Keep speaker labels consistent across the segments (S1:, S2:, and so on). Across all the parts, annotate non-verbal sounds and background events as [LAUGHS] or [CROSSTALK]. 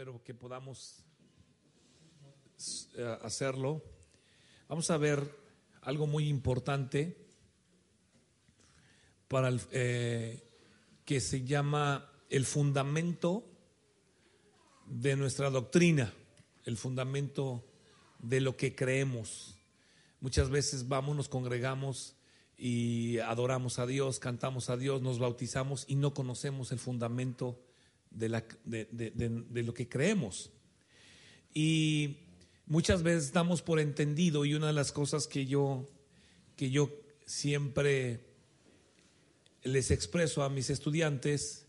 S1: espero que podamos eh, hacerlo. Vamos a ver algo muy importante para el, eh, que se llama el fundamento de nuestra doctrina, el fundamento de lo que creemos. Muchas veces vamos, nos congregamos y adoramos a Dios, cantamos a Dios, nos bautizamos y no conocemos el fundamento de, lo que creemos. Y muchas veces damos por entendido y una de las cosas que yo, que yo siempre les expreso a mis estudiantes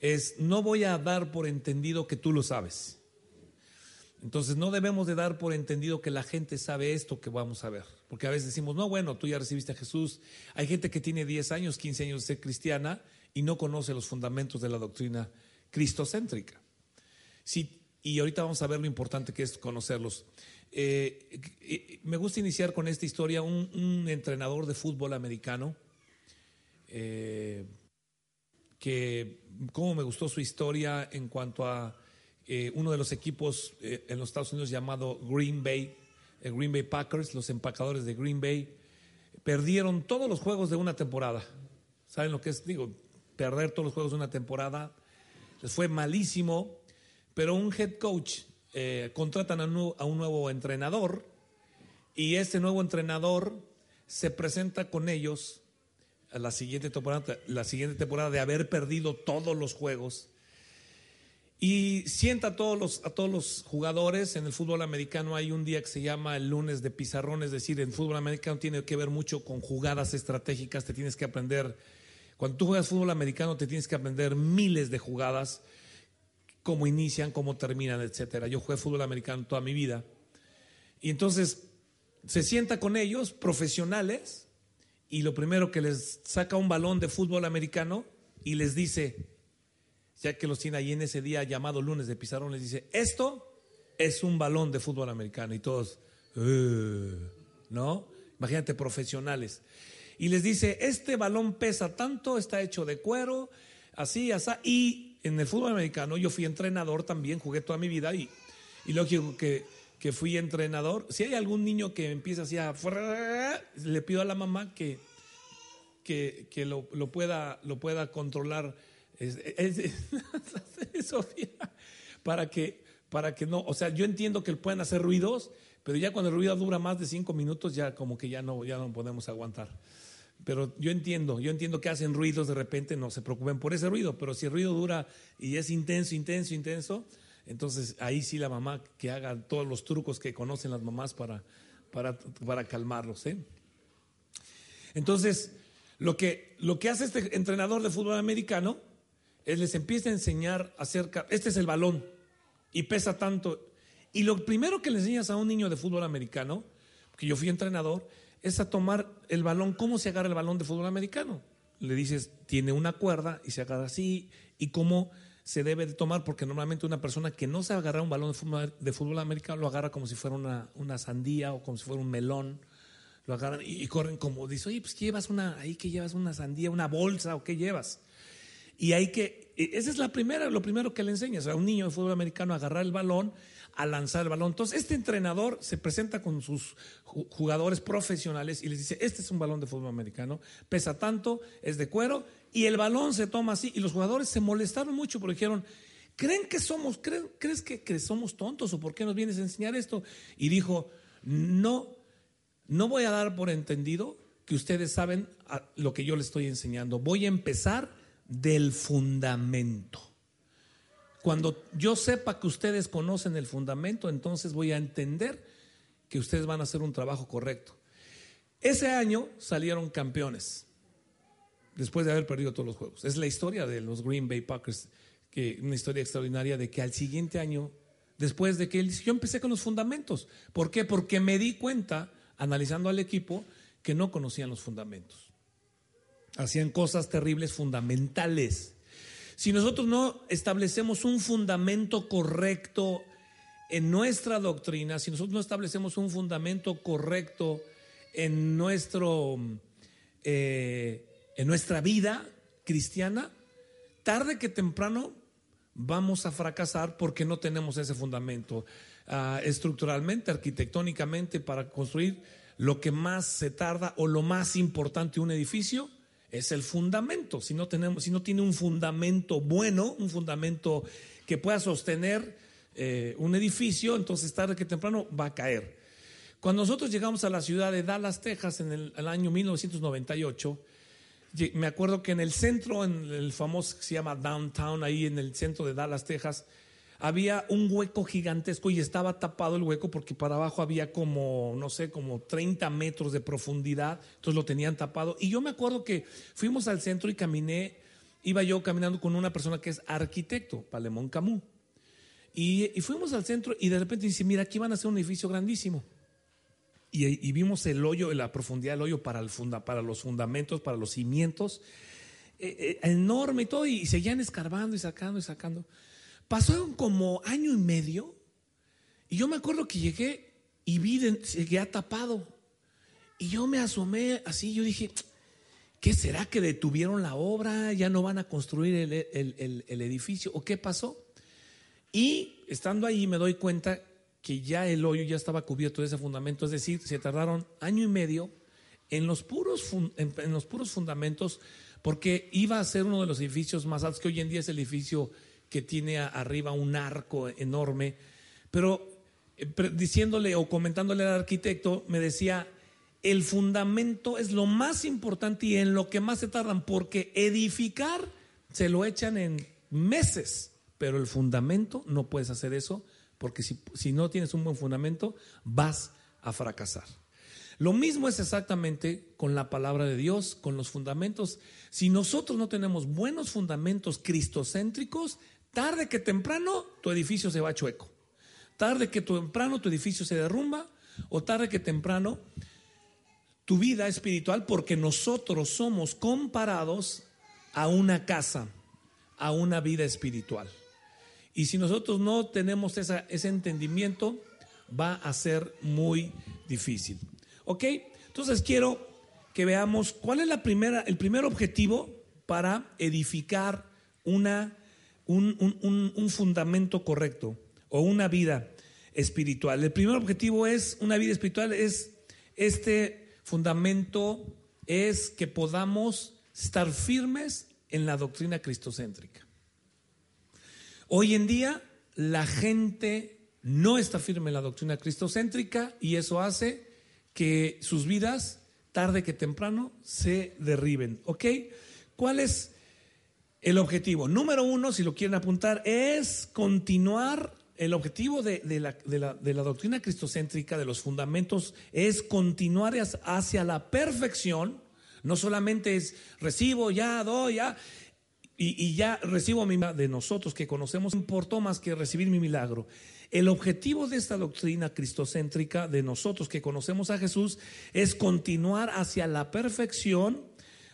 S1: es, no voy a dar por entendido que tú lo sabes. Entonces no debemos de dar por entendido que la gente sabe esto que vamos a ver. Porque a veces decimos, no, bueno, tú ya recibiste a Jesús. Hay gente que tiene 10 años, 15 años de ser cristiana y no conoce los fundamentos de la doctrina cristocéntrica. Sí, y ahorita vamos a ver lo importante que es conocerlos. Eh, eh, me gusta iniciar con esta historia. Un, entrenador de fútbol americano, eh, que cómo me gustó su historia en cuanto a uno de los equipos en los Estados Unidos llamado Green Bay, Green Bay Packers, los empacadores de Green Bay, perdieron todos los juegos de una temporada. ¿Saben lo que es? Digo, perder todos los juegos de una temporada. Les fue malísimo, pero un head coach eh, contratan a un, nuevo entrenador y este nuevo entrenador se presenta con ellos a la siguiente temporada, la siguiente temporada de haber perdido todos los juegos y sienta a todos, los, a todos los jugadores. En el fútbol americano hay un día que se llama el lunes de pizarrón, es decir, en fútbol americano tiene que ver mucho con jugadas estratégicas, te tienes que aprender, cuando tú juegas fútbol americano te tienes que aprender miles de jugadas, cómo inician, cómo terminan, etcétera. Yo jugué fútbol americano toda mi vida. Y entonces se sienta con ellos, profesionales, y lo primero que les saca un balón de fútbol americano y les dice, ya que los tiene ahí en ese día llamado lunes de pizarrón, les dice, esto es un balón de fútbol americano. Y todos, ¿no? Imagínate, profesionales. Y les dice, este balón pesa tanto, está hecho de cuero, así, así. Y en el fútbol americano yo fui entrenador también, jugué toda mi vida y, y lógico que, que fui entrenador. Si hay algún niño que empieza así a... Le pido a la mamá que, que, que lo, lo, pueda, lo pueda controlar es, Sofía, [LAUGHS] para que, para que no, o sea, yo entiendo que pueden hacer ruidos, pero ya cuando el ruido dura más de cinco minutos, ya como que ya no, ya no podemos aguantar. Pero yo entiendo, yo entiendo que hacen ruidos de repente, no se preocupen por ese ruido, pero si el ruido dura y es intenso, intenso, intenso, entonces ahí sí la mamá que haga todos los trucos que conocen las mamás para, para, para calmarlos. ¿eh? Entonces, lo que, lo que hace este entrenador de fútbol americano él les empieza a enseñar acerca, este es el balón y pesa tanto. Y lo primero que le enseñas a un niño de fútbol americano, que yo fui entrenador, es a tomar el balón, ¿cómo se agarra el balón de fútbol americano? Le dices, tiene una cuerda y se agarra así, y cómo se debe de tomar, porque normalmente una persona que no sabe agarrar un balón de fútbol, americano lo agarra como si fuera una, una, sandía o como si fuera un melón, lo agarran y, corren como, dice, oye, pues ¿qué llevas una, ahí que llevas una sandía, una bolsa o qué llevas? Y hay que, esa es la primera, lo primero que le enseñas a un niño de fútbol americano a agarrar el balón, a lanzar el balón. Entonces, este entrenador se presenta con sus jugadores profesionales y les dice, este es un balón de fútbol americano, pesa tanto, es de cuero, y el balón se toma así. Y los jugadores se molestaron mucho porque dijeron, ¿creen que somos, crees que somos tontos o por qué nos vienes a enseñar esto? Y dijo, no, no voy a dar por entendido que ustedes saben lo que yo les estoy enseñando. Voy a empezar del fundamento. Cuando yo sepa que ustedes conocen el fundamento, entonces voy a entender que ustedes van a hacer un trabajo correcto. Ese año salieron campeones, después de haber perdido todos los juegos. Es la historia de los Green Bay Packers, que una historia extraordinaria de que al siguiente año, después de que él yo empecé con los fundamentos. ¿Por qué? Porque me di cuenta, analizando al equipo, que no conocían los fundamentos hacían cosas terribles fundamentales. Si nosotros no establecemos un fundamento correcto en nuestra doctrina, si nosotros no establecemos un fundamento correcto en, nuestro, eh, en nuestra vida cristiana, tarde que temprano vamos a fracasar porque no tenemos ese fundamento. Ah, estructuralmente, arquitectónicamente, para construir lo que más se tarda o lo más importante un edificio es el fundamento. Si no, tenemos, si no tiene un fundamento bueno, un fundamento que pueda sostener eh, un edificio, entonces tarde que temprano va a caer. Cuando nosotros llegamos a la ciudad de Dallas, Texas, en el, año 1998, me acuerdo que en el centro, en el famoso que se llama Downtown, ahí en el centro de Dallas, Texas, había un hueco gigantesco y estaba tapado el hueco porque para abajo había como, no sé, como 30 metros de profundidad, entonces lo tenían tapado. Y yo me acuerdo que fuimos al centro y caminé, iba yo caminando con una persona que es arquitecto, Palemón Camus. Y, y fuimos al centro y de repente dice, mira, aquí van a hacer un edificio grandísimo. Y, vimos el hoyo, la profundidad del hoyo para, el funda, para los fundamentos, para los cimientos, eh, eh, enorme y todo, y seguían escarbando y sacando y sacando. Pasaron como año y medio y yo me acuerdo que llegué y vi, seguía tapado. Y yo me asomé así, yo dije, ¿qué será que detuvieron la obra? ¿Ya no van a construir el, edificio? ¿O qué pasó? Y estando ahí me doy cuenta que ya el hoyo ya estaba cubierto de ese fundamento, es decir, se tardaron año y medio en los puros, en los puros fundamentos, porque iba a ser uno de los edificios más altos, que hoy en día es el edificio que tiene arriba un arco enorme, pero eh, diciéndole o comentándole al arquitecto, me decía, el fundamento es lo más importante y en lo que más se tardan, porque edificar se lo echan en meses, pero el fundamento no puedes hacer eso, porque si, si no tienes un buen fundamento, vas a fracasar. Lo mismo es exactamente con la palabra de Dios, con los fundamentos. Si nosotros no tenemos buenos fundamentos cristocéntricos, Tarde que temprano tu edificio se va chueco. Tarde que temprano tu edificio se derrumba o tarde que temprano tu vida espiritual, porque nosotros somos comparados a una casa, a una vida espiritual. Y si nosotros no tenemos ese entendimiento, va a ser muy difícil. ¿Ok? Entonces quiero que veamos cuál es la primera, el primer objetivo para edificar una un, fundamento correcto o una vida espiritual. El primer objetivo es una vida espiritual, es este fundamento, es que podamos estar firmes en la doctrina cristocéntrica. Hoy en día la gente no está firme en la doctrina cristocéntrica y eso hace que sus vidas, tarde que temprano, se derriben. ¿Ok? ¿Cuál es el objetivo número uno, si lo quieren apuntar, es continuar. El objetivo de, la, doctrina cristocéntrica, de los fundamentos, es continuar hacia la perfección. No solamente es recibo, ya, doy, ya, y, y ya recibo mi de nosotros que conocemos, importó más que recibir mi milagro. El objetivo de esta doctrina cristocéntrica de nosotros que conocemos a Jesús es continuar hacia la perfección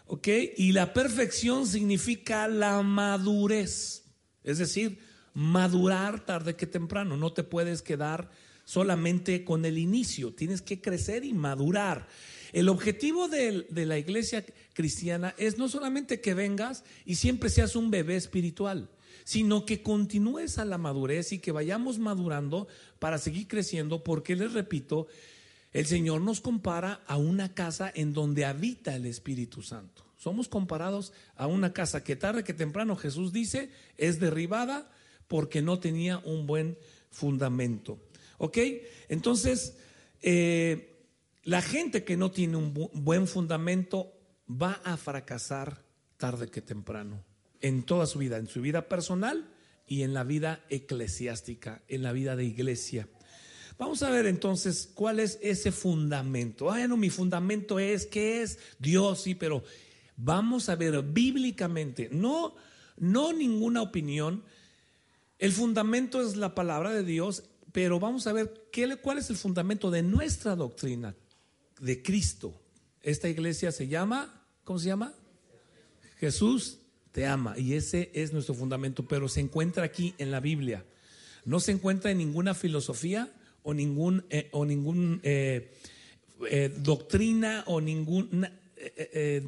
S1: ¿Ok? Y la perfección significa la madurez. Es decir, madurar tarde que temprano. No te puedes quedar solamente con el inicio. Tienes que crecer y madurar. El objetivo de, de, la iglesia cristiana es no solamente que vengas y siempre seas un bebé espiritual, sino que continúes a la madurez y que vayamos madurando para seguir creciendo, porque les repito, el Señor nos compara a una casa en donde habita el Espíritu Santo. Somos comparados a una casa que tarde que temprano Jesús dice es derribada porque no tenía un buen fundamento. ¿Ok? Entonces, eh, la gente que no tiene un buen fundamento va a fracasar tarde que temprano en toda su vida, en su vida personal y en la vida eclesiástica, en la vida de iglesia. Vamos a ver entonces cuál es ese fundamento. Ah, no, mi fundamento es, ¿qué es? Dios, sí, pero vamos a ver bíblicamente, no, no ninguna opinión. El fundamento es la palabra de Dios, pero vamos a ver qué, cuál es el fundamento de nuestra doctrina de Cristo. Esta iglesia se llama, ¿cómo se llama? Jesús te ama y ese es nuestro fundamento, pero se encuentra aquí en la Biblia. No se encuentra en ninguna filosofía, o ningún, eh, o ningún eh, eh, doctrina o ningún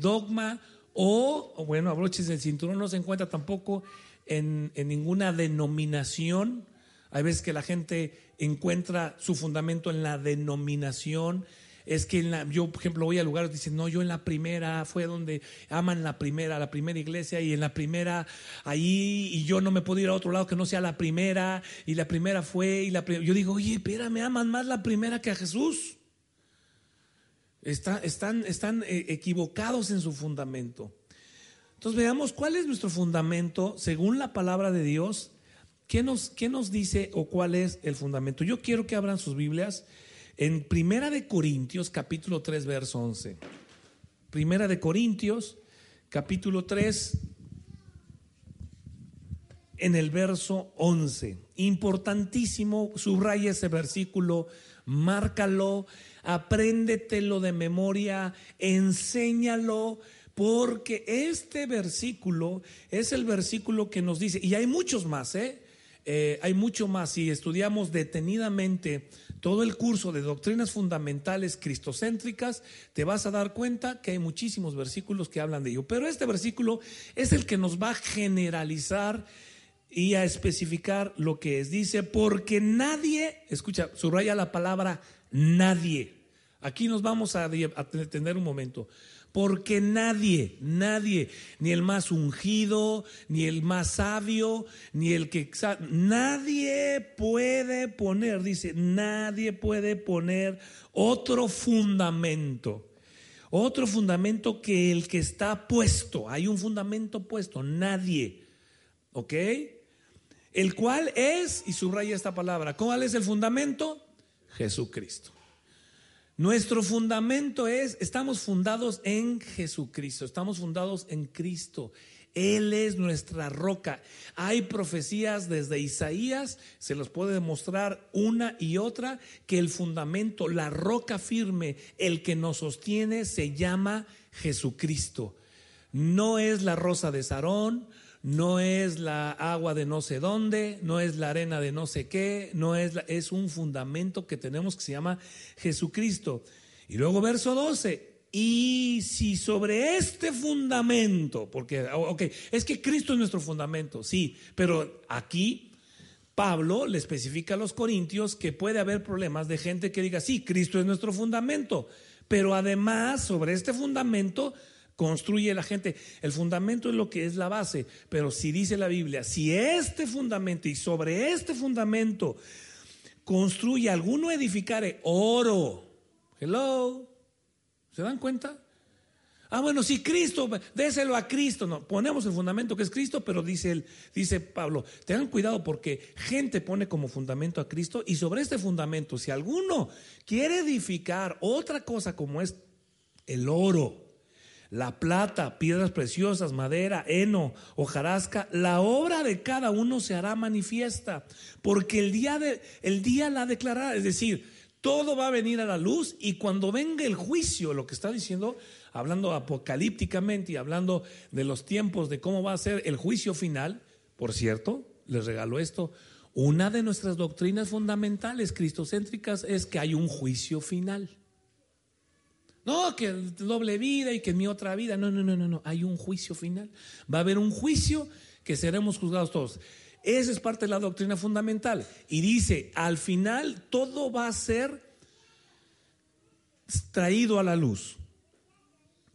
S1: dogma o, bueno, abroches del cinturón no se encuentra tampoco en, en ninguna denominación. Hay veces que la gente encuentra su fundamento en la denominación es que en la, yo, por ejemplo, voy a lugares dicen, no, yo en la primera fue donde aman la primera, la primera iglesia, y en la primera, ahí, y yo no me puedo ir a otro lado que no sea la primera, y la primera fue, y la yo digo, oye, espera, me aman más la primera que a Jesús. están, están eh, equivocados en su fundamento. Entonces veamos cuál es nuestro fundamento según la palabra de Dios. ¿Qué nos, qué nos dice o cuál es el fundamento? Yo quiero que abran sus Biblias en Primera de Corintios, capítulo 3, verso 11. Primera de Corintios, capítulo 3, en el verso 11. Importantísimo, subraya ese versículo, márcalo, apréndetelo de memoria, enséñalo, porque este versículo es el versículo que nos dice, y hay muchos más, ¿eh? Eh, hay mucho más. Si estudiamos detenidamente todo el curso de doctrinas fundamentales cristocéntricas, te vas a dar cuenta que hay muchísimos versículos que hablan de ello. Pero este versículo es el que nos va a generalizar y a especificar lo que es. Dice, porque nadie, escucha, subraya la palabra nadie. Aquí nos vamos a, a tener un momento porque nadie, nadie, ni el más ungido, ni el más sabio, ni el que... Nadie puede poner, dice, nadie puede poner otro fundamento. Otro fundamento que el que está puesto. Hay un fundamento puesto, nadie. ¿Ok? El cual es, y subraya esta palabra, ¿cuál es el fundamento? Jesucristo. Nuestro fundamento es, estamos fundados en Jesucristo, estamos fundados en Cristo. Él es nuestra roca. Hay profecías desde Isaías, se los puede demostrar una y otra, que el fundamento, la roca firme, el que nos sostiene, se llama Jesucristo. No es la rosa de Sarón, no es la agua de no sé dónde, no es la arena de no sé qué, no es, es un fundamento que tenemos que se llama Jesucristo. Y luego verso 12, y si sobre este fundamento, porque, ok, es que Cristo es nuestro fundamento, sí, pero aquí Pablo le especifica a los corintios que puede haber problemas de gente que diga, sí, Cristo es nuestro fundamento, pero además sobre este fundamento construye la gente. El fundamento es lo que es la base, pero si dice la Biblia, si este fundamento y sobre este fundamento construye alguno edificare oro, hello, ¿se dan cuenta? Ah, bueno, si Cristo, déselo a Cristo. No, ponemos el fundamento que es Cristo, pero dice, él, dice Pablo, tengan cuidado porque gente pone como fundamento a Cristo y sobre este fundamento, si alguno quiere edificar otra cosa como es el oro, la plata, piedras preciosas, madera, heno, hojarasca, la obra de cada uno se hará manifiesta, porque el día, de, el día la declarará, es decir, todo va a venir a la luz y cuando venga el juicio, lo que está diciendo, hablando apocalípticamente y hablando de los tiempos de cómo va a ser el juicio final, por cierto, les regalo esto, una de nuestras doctrinas fundamentales cristocéntricas es que hay un juicio final. No, que doble vida y que mi otra vida. No, no, no, no, no. Hay un juicio final. Va a haber un juicio que seremos juzgados todos. Esa es parte de la doctrina fundamental. Y dice, al final todo va a ser traído a la luz.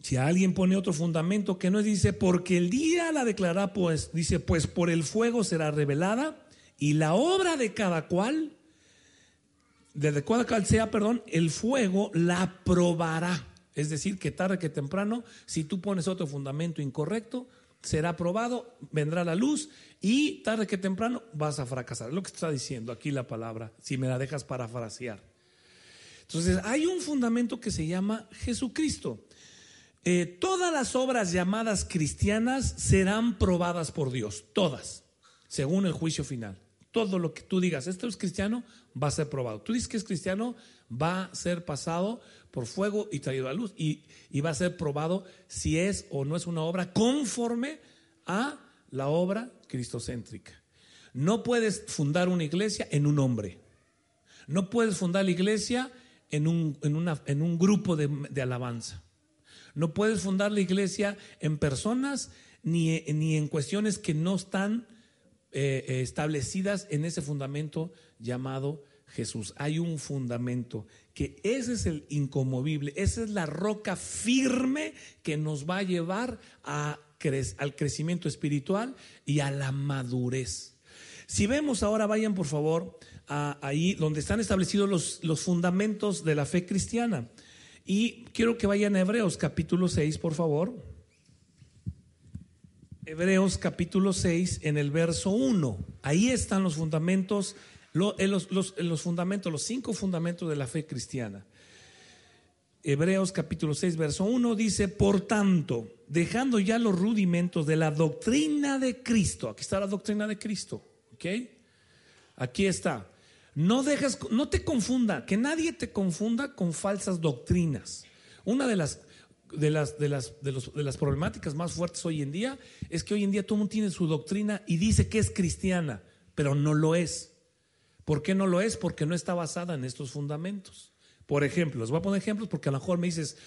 S1: Si alguien pone otro fundamento que no es, dice, porque el día la declarará, pues, dice, pues por el fuego será revelada y la obra de cada cual desde cual sea, perdón, el fuego la probará. Es decir, que tarde que temprano, si tú pones otro fundamento incorrecto, será probado, vendrá la luz y tarde que temprano vas a fracasar. Es lo que está diciendo aquí la palabra, si me la dejas parafrasear. Entonces, hay un fundamento que se llama Jesucristo. Eh, todas las obras llamadas cristianas serán probadas por Dios, todas, según el juicio final. Todo lo que tú digas, esto es cristiano, va a ser probado. Tú dices que es cristiano, va a ser pasado por fuego y traído a luz. Y, va a ser probado si es o no es una obra conforme a la obra cristocéntrica. No puedes fundar una iglesia en un hombre. No puedes fundar la iglesia en un, en un grupo de, de, alabanza. No puedes fundar la iglesia en personas ni, ni en cuestiones que no están eh, eh, establecidas en ese fundamento llamado Jesús. Hay un fundamento que ese es el incomovible, esa es la roca firme que nos va a llevar a al crecimiento espiritual y a la madurez. Si vemos ahora, vayan por favor ahí donde están establecidos los, los fundamentos de la fe cristiana. Y quiero que vayan a Hebreos capítulo 6, por favor. Hebreos capítulo 6 en el verso 1. Ahí están los fundamentos, eh, los, los, los, fundamentos, los cinco fundamentos de la fe cristiana. Hebreos capítulo 6, verso 1 dice, por tanto, dejando ya los rudimentos de la doctrina de Cristo, aquí está la doctrina de Cristo, ¿ok? Aquí está. No dejes, no te confunda, que nadie te confunda con falsas doctrinas. Una de las de las, de las, de, los, de las problemáticas más fuertes hoy en día es que hoy en día todo el mundo tiene su doctrina y dice que es cristiana, pero no lo es. ¿Por qué no lo es? Porque no está basada en estos fundamentos. Por ejemplo, les voy a poner ejemplos porque a lo mejor me dices,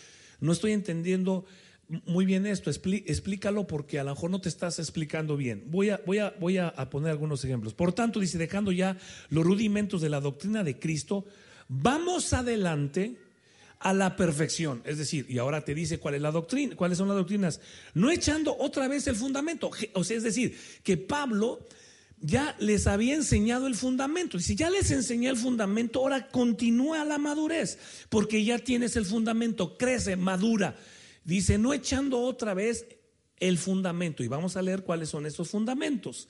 S1: no estoy entendiendo muy bien esto, explícalo porque a lo mejor no te estás explicando bien. Voy a, voy, a, voy a poner algunos ejemplos. Por tanto, dice, dejando ya los rudimentos de la doctrina de Cristo, vamos adelante a la perfección. Es decir, y ahora te dice cuál es la doctrina, cuáles son las doctrinas, no echando otra vez el fundamento. O sea, es decir, que Pablo ya les había enseñado el fundamento. Dice, ya les enseñé el fundamento, ahora continúa la madurez, porque ya tienes el fundamento, crece, madura. Dice, no echando otra vez el fundamento. Y vamos a leer cuáles son esos fundamentos.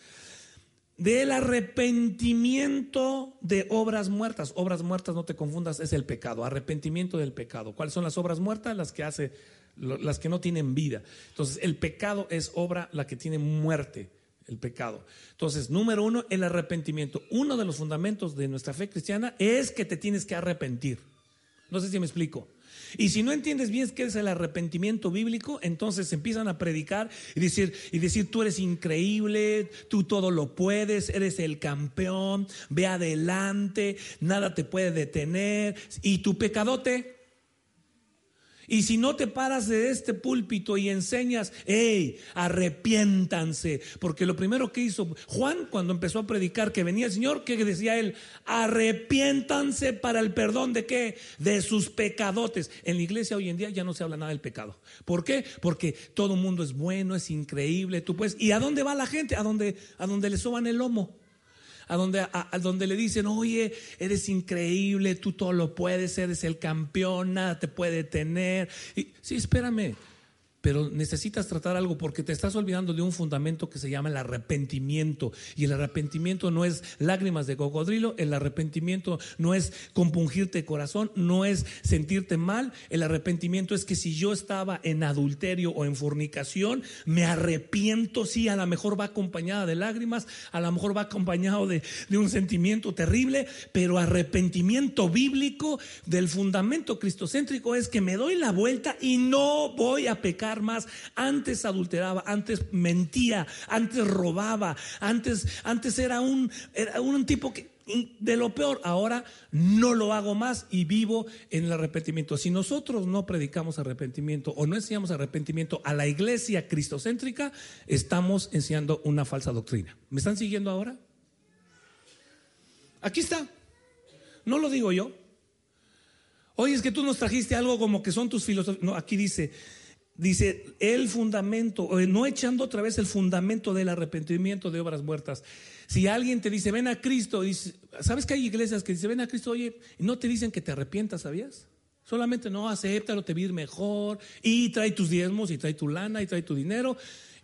S1: Del arrepentimiento de obras muertas. Obras muertas, no te confundas, es el pecado. Arrepentimiento del pecado. ¿Cuáles son las obras muertas? Las que hace, las que no tienen vida. Entonces, el pecado es obra la que tiene muerte el pecado. Entonces, número uno, el arrepentimiento. Uno de los fundamentos de nuestra fe cristiana es que te tienes que arrepentir. No sé si me explico. Y si no entiendes bien qué es el arrepentimiento bíblico, entonces empiezan a predicar y decir, y decir, tú eres increíble, tú todo lo puedes, eres el campeón, ve adelante, nada te puede detener. Y tu pecadote, y si no te paras de este púlpito y enseñas, hey, arrepiéntanse, porque lo primero que hizo Juan cuando empezó a predicar que venía el Señor, que decía él, arrepiéntanse para el perdón de qué? De sus pecadotes. En la iglesia hoy en día ya no se habla nada del pecado. ¿Por qué? Porque todo mundo es bueno, es increíble, tú puedes. ¿Y a dónde va la gente? A donde, a donde le soban el lomo a donde, a, donde le dicen, oye, eres increíble, tú todo lo puedes, eres el campeón, nada te puede tener. Y, sí, espérame, pero necesitas tratar algo porque te estás olvidando de un fundamento que se llama el arrepentimiento. Y el arrepentimiento no es lágrimas de cocodrilo, el arrepentimiento no es compungirte corazón, no es sentirte mal. El arrepentimiento es que si yo estaba en adulterio o en fornicación, me arrepiento, sí, a lo mejor va acompañada de lágrimas, a lo mejor va acompañado de, de un sentimiento terrible, pero arrepentimiento bíblico del fundamento cristocéntrico es que me doy la vuelta y no voy a pecar más. Antes adulteraba, antes mentía, antes robaba, antes, antes era un, era un tipo que de lo peor, ahora no lo hago más y vivo en el arrepentimiento. Si nosotros no predicamos arrepentimiento o no enseñamos arrepentimiento a la iglesia cristocéntrica, estamos enseñando una falsa doctrina. ¿Me están siguiendo ahora? Aquí está. No lo digo yo. Oye, es que tú nos trajiste algo como que son tus filosofías. No, aquí dice, Dice, el fundamento, no echando otra vez el fundamento del arrepentimiento de obras muertas. Si alguien te dice, ven a Cristo, ¿sabes que hay iglesias que dicen, ven a Cristo, oye, y no te dicen que te arrepientas, ¿sabías? Solamente no, acéptalo, te ir mejor, y trae tus diezmos, y trae tu lana, y trae tu dinero,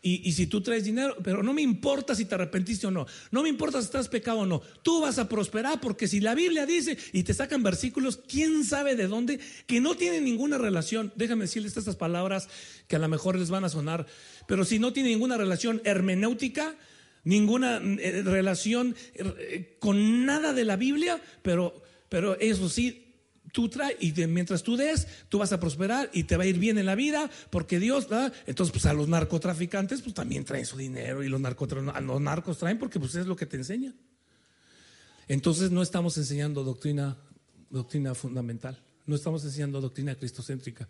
S1: y, si tú traes dinero, pero no me importa si te arrepentiste o no, no me importa si estás pecado o no, tú vas a prosperar porque si la Biblia dice y te sacan versículos, quién sabe de dónde, que no tienen ninguna relación, déjame decirles estas palabras que a lo mejor les van a sonar, pero si no tiene ninguna relación hermenéutica, ninguna eh, relación eh, con nada de la Biblia, pero, pero eso sí, tú traes y mientras tú des, tú vas a prosperar y te va a ir bien en la vida porque Dios, da entonces pues a los narcotraficantes pues también traen su dinero y los, los narcos traen porque pues es lo que te enseñan. Entonces no estamos enseñando doctrina, doctrina fundamental, no estamos enseñando doctrina cristocéntrica.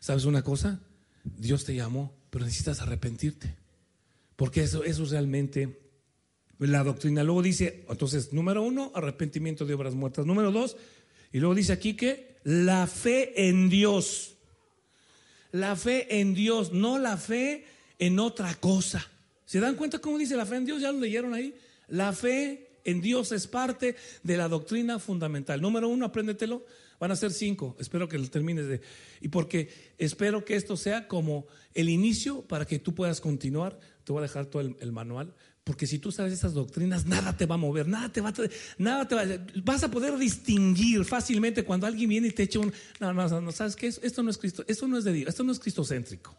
S1: ¿Sabes una cosa? Dios te llamó, pero necesitas arrepentirte. Porque eso, eso realmente la doctrina. Luego dice, entonces, número uno, arrepentimiento de obras muertas. Número dos, y luego dice aquí que la fe en Dios. La fe en Dios, no la fe en otra cosa. ¿Se dan cuenta cómo dice la fe en Dios? ¿Ya lo leyeron ahí? La fe en Dios es parte de la doctrina fundamental. Número uno, apréndetelo. Van a ser cinco. Espero que lo termines de. Y porque espero que esto sea como el inicio para que tú puedas continuar. Te voy a dejar todo el, manual. Porque si tú sabes esas doctrinas, nada te va a mover, nada te va a, nada te va vas a poder distinguir fácilmente cuando alguien viene y te echa un, no, no, no, sabes qué, esto no es Cristo, esto no es de Dios, esto no es cristocéntrico.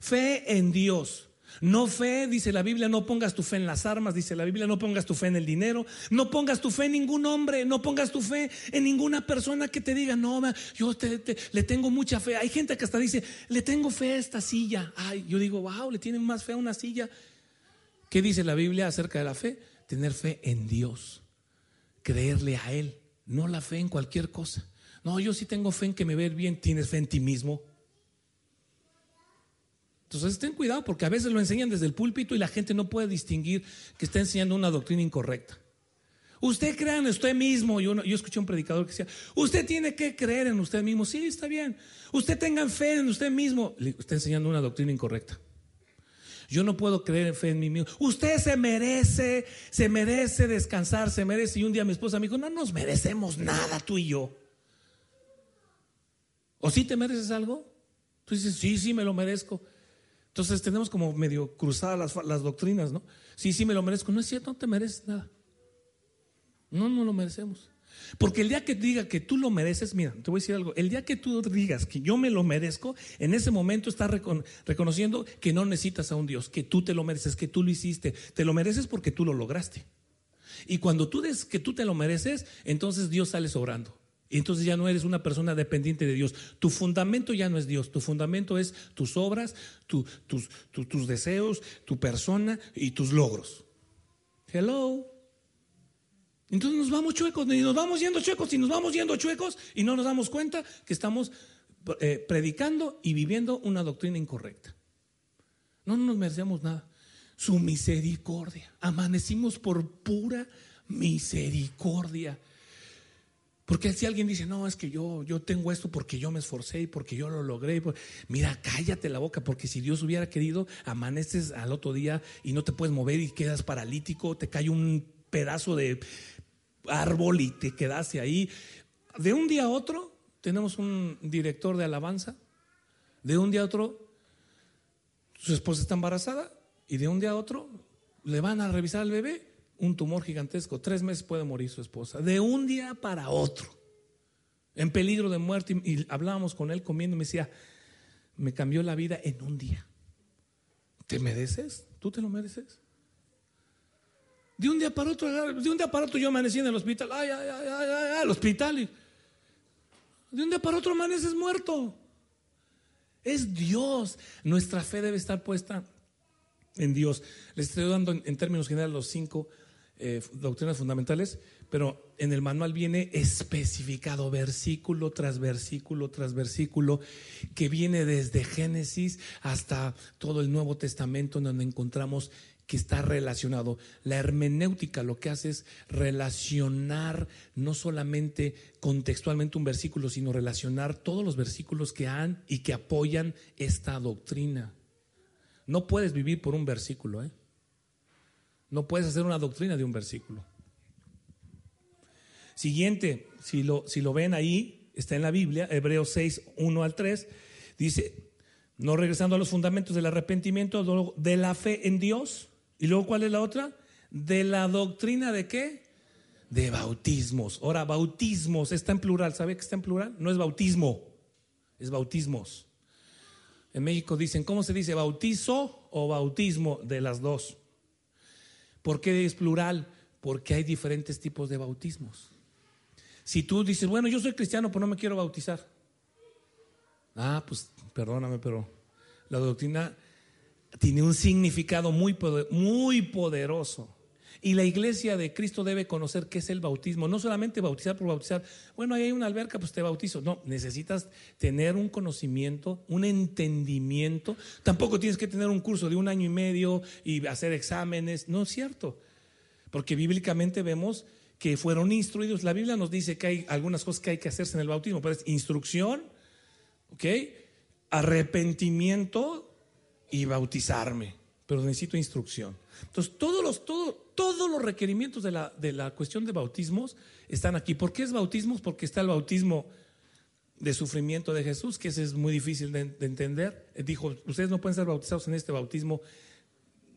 S1: Fe en Dios. No fe, dice la Biblia, no pongas tu fe en las armas, dice la Biblia, no pongas tu fe en el dinero, no pongas tu fe en ningún hombre, no pongas tu fe en ninguna persona que te diga, no, yo le tengo mucha fe. Hay gente que hasta dice, le tengo fe a esta silla. Ay, yo digo, wow, le tienen más fe a una silla. ¿Qué dice la Biblia acerca de la fe? Tener fe en Dios, creerle a Él, no la fe en cualquier cosa. No, yo sí tengo fe en que me ve bien, tienes fe en ti mismo. Entonces ten cuidado porque a veces lo enseñan desde el púlpito y la gente no puede distinguir que está enseñando una doctrina incorrecta. Usted crea en usted mismo. Yo, yo escuché un predicador que decía, usted tiene que creer en usted mismo. Sí, está bien. Usted tenga fe en usted mismo. Le está enseñando una doctrina incorrecta. Yo no puedo creer en fe en mí mismo. Usted se merece, se merece descansar, se merece. Y un día mi esposa me dijo, no nos merecemos nada tú y yo. ¿O sí te mereces algo? Tú dices, sí, sí, me lo merezco. Entonces tenemos como medio cruzadas las, doctrinas, ¿no? Sí, sí me lo merezco. No es cierto, no te mereces nada. No, no lo merecemos. Porque el día que diga que tú lo mereces, mira, te voy a decir algo, el día que tú digas que yo me lo merezco, en ese momento estás reconociendo que no necesitas a un Dios, que tú te lo mereces, que tú lo hiciste, te lo mereces porque tú lo lograste. Y cuando tú des que tú te lo mereces, entonces Dios sale sobrando. Y entonces ya no eres una persona dependiente de Dios. Tu fundamento ya no es Dios. Tu fundamento es tus obras, tus, tus deseos, tu persona y tus logros. Hello. Entonces nos vamos chuecos y nos vamos yendo chuecos y nos vamos yendo chuecos y no nos damos cuenta que estamos eh, predicando y viviendo una doctrina incorrecta. No nos merecemos nada. Su misericordia. Amanecimos por pura misericordia. Porque si alguien dice, no, es que yo, yo tengo esto porque yo me esforcé y porque yo lo logré, mira, cállate la boca, porque si Dios hubiera querido, amaneces al otro día y no te puedes mover y quedas paralítico, te cae un pedazo de árbol y te quedaste ahí. De un día a otro, tenemos un director de alabanza, de un día a otro, su esposa está embarazada y de un día a otro le van a revisar al bebé un tumor gigantesco. Tres meses puede morir su esposa. De un día para otro. En peligro de muerte. Y, hablábamos con él comiendo y me decía, me cambió la vida en un día. ¿Te mereces? ¿Tú te lo mereces? De un día para otro, de un día para otro yo amanecí en el hospital. Ay, ay, ay, ay, ay, al hospital. De un día para otro amaneces muerto. Es Dios. Nuestra fe debe estar puesta en Dios. Les estoy dando en términos generales los cinco eh, doctrinas fundamentales, pero en el manual viene especificado versículo tras versículo tras versículo, que viene desde Génesis hasta todo el Nuevo Testamento, donde encontramos que está relacionado. La hermenéutica lo que hace es relacionar no solamente contextualmente un versículo, sino relacionar todos los versículos que han y que apoyan esta doctrina. No puedes vivir por un versículo, ¿eh? No puedes hacer una doctrina de un versículo. Siguiente, si lo, si lo ven ahí, está en la Biblia, Hebreos 6, 1 al 3, dice, no regresando a los fundamentos del arrepentimiento, de la fe en Dios. Y luego, ¿cuál es la otra? De la doctrina de qué? De bautismos. Ahora, bautismos está en plural. ¿Sabe que está en plural? No es bautismo, es bautismos. En México dicen, ¿cómo se dice? ¿Bautizo o bautismo? De las dos. ¿Por qué es plural? Porque hay diferentes tipos de bautismos. Si tú dices, bueno, yo soy cristiano, pero no me quiero bautizar. Ah, pues perdóname, pero la doctrina tiene un significado muy, poderoso. Y la iglesia de Cristo debe conocer qué es el bautismo, no solamente bautizar por bautizar. Bueno, ahí hay una alberca, pues te bautizo. No, necesitas tener un conocimiento, un entendimiento. Tampoco tienes que tener un curso de un año y medio y hacer exámenes. No es cierto. Porque bíblicamente vemos que fueron instruidos. La Biblia nos dice que hay algunas cosas que hay que hacerse en el bautismo, pero es instrucción. Arrepentimiento y bautizarme. Pero necesito instrucción. Entonces, todos los, todos los requerimientos de la, de la cuestión de bautismos están aquí. ¿Por qué es bautismos? Porque está el bautismo de sufrimiento de Jesús, que ese es muy difícil de, de entender. Dijo, ustedes no pueden ser bautizados en este bautismo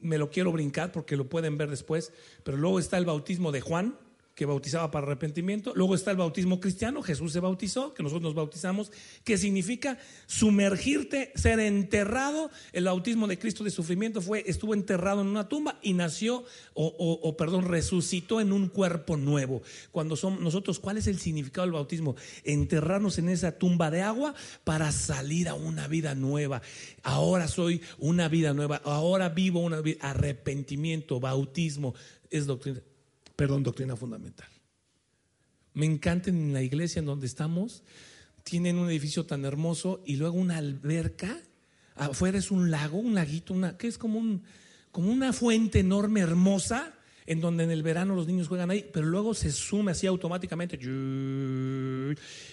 S1: me lo quiero brincar porque lo pueden ver después, pero luego está el bautismo de Juan, que bautizaba para arrepentimiento. Luego está el bautismo cristiano, Jesús se bautizó, que nosotros nos bautizamos, que significa sumergirte, ser enterrado. El bautismo de Cristo de sufrimiento fue, estuvo enterrado en una tumba y nació, o, perdón, resucitó en un cuerpo nuevo. Cuando somos nosotros, ¿cuál es el significado del bautismo? Enterrarnos en esa tumba de agua para salir a una vida nueva. Ahora soy una vida nueva, ahora vivo una vida, arrepentimiento, bautismo, es doctrina perdón, doctrina fundamental. Me encanta en la iglesia en donde estamos, tienen un edificio tan hermoso y luego una alberca, afuera es un lago, un laguito, una, que es como, un, como una fuente enorme, hermosa, en donde en el verano los niños juegan ahí, pero luego se sume así automáticamente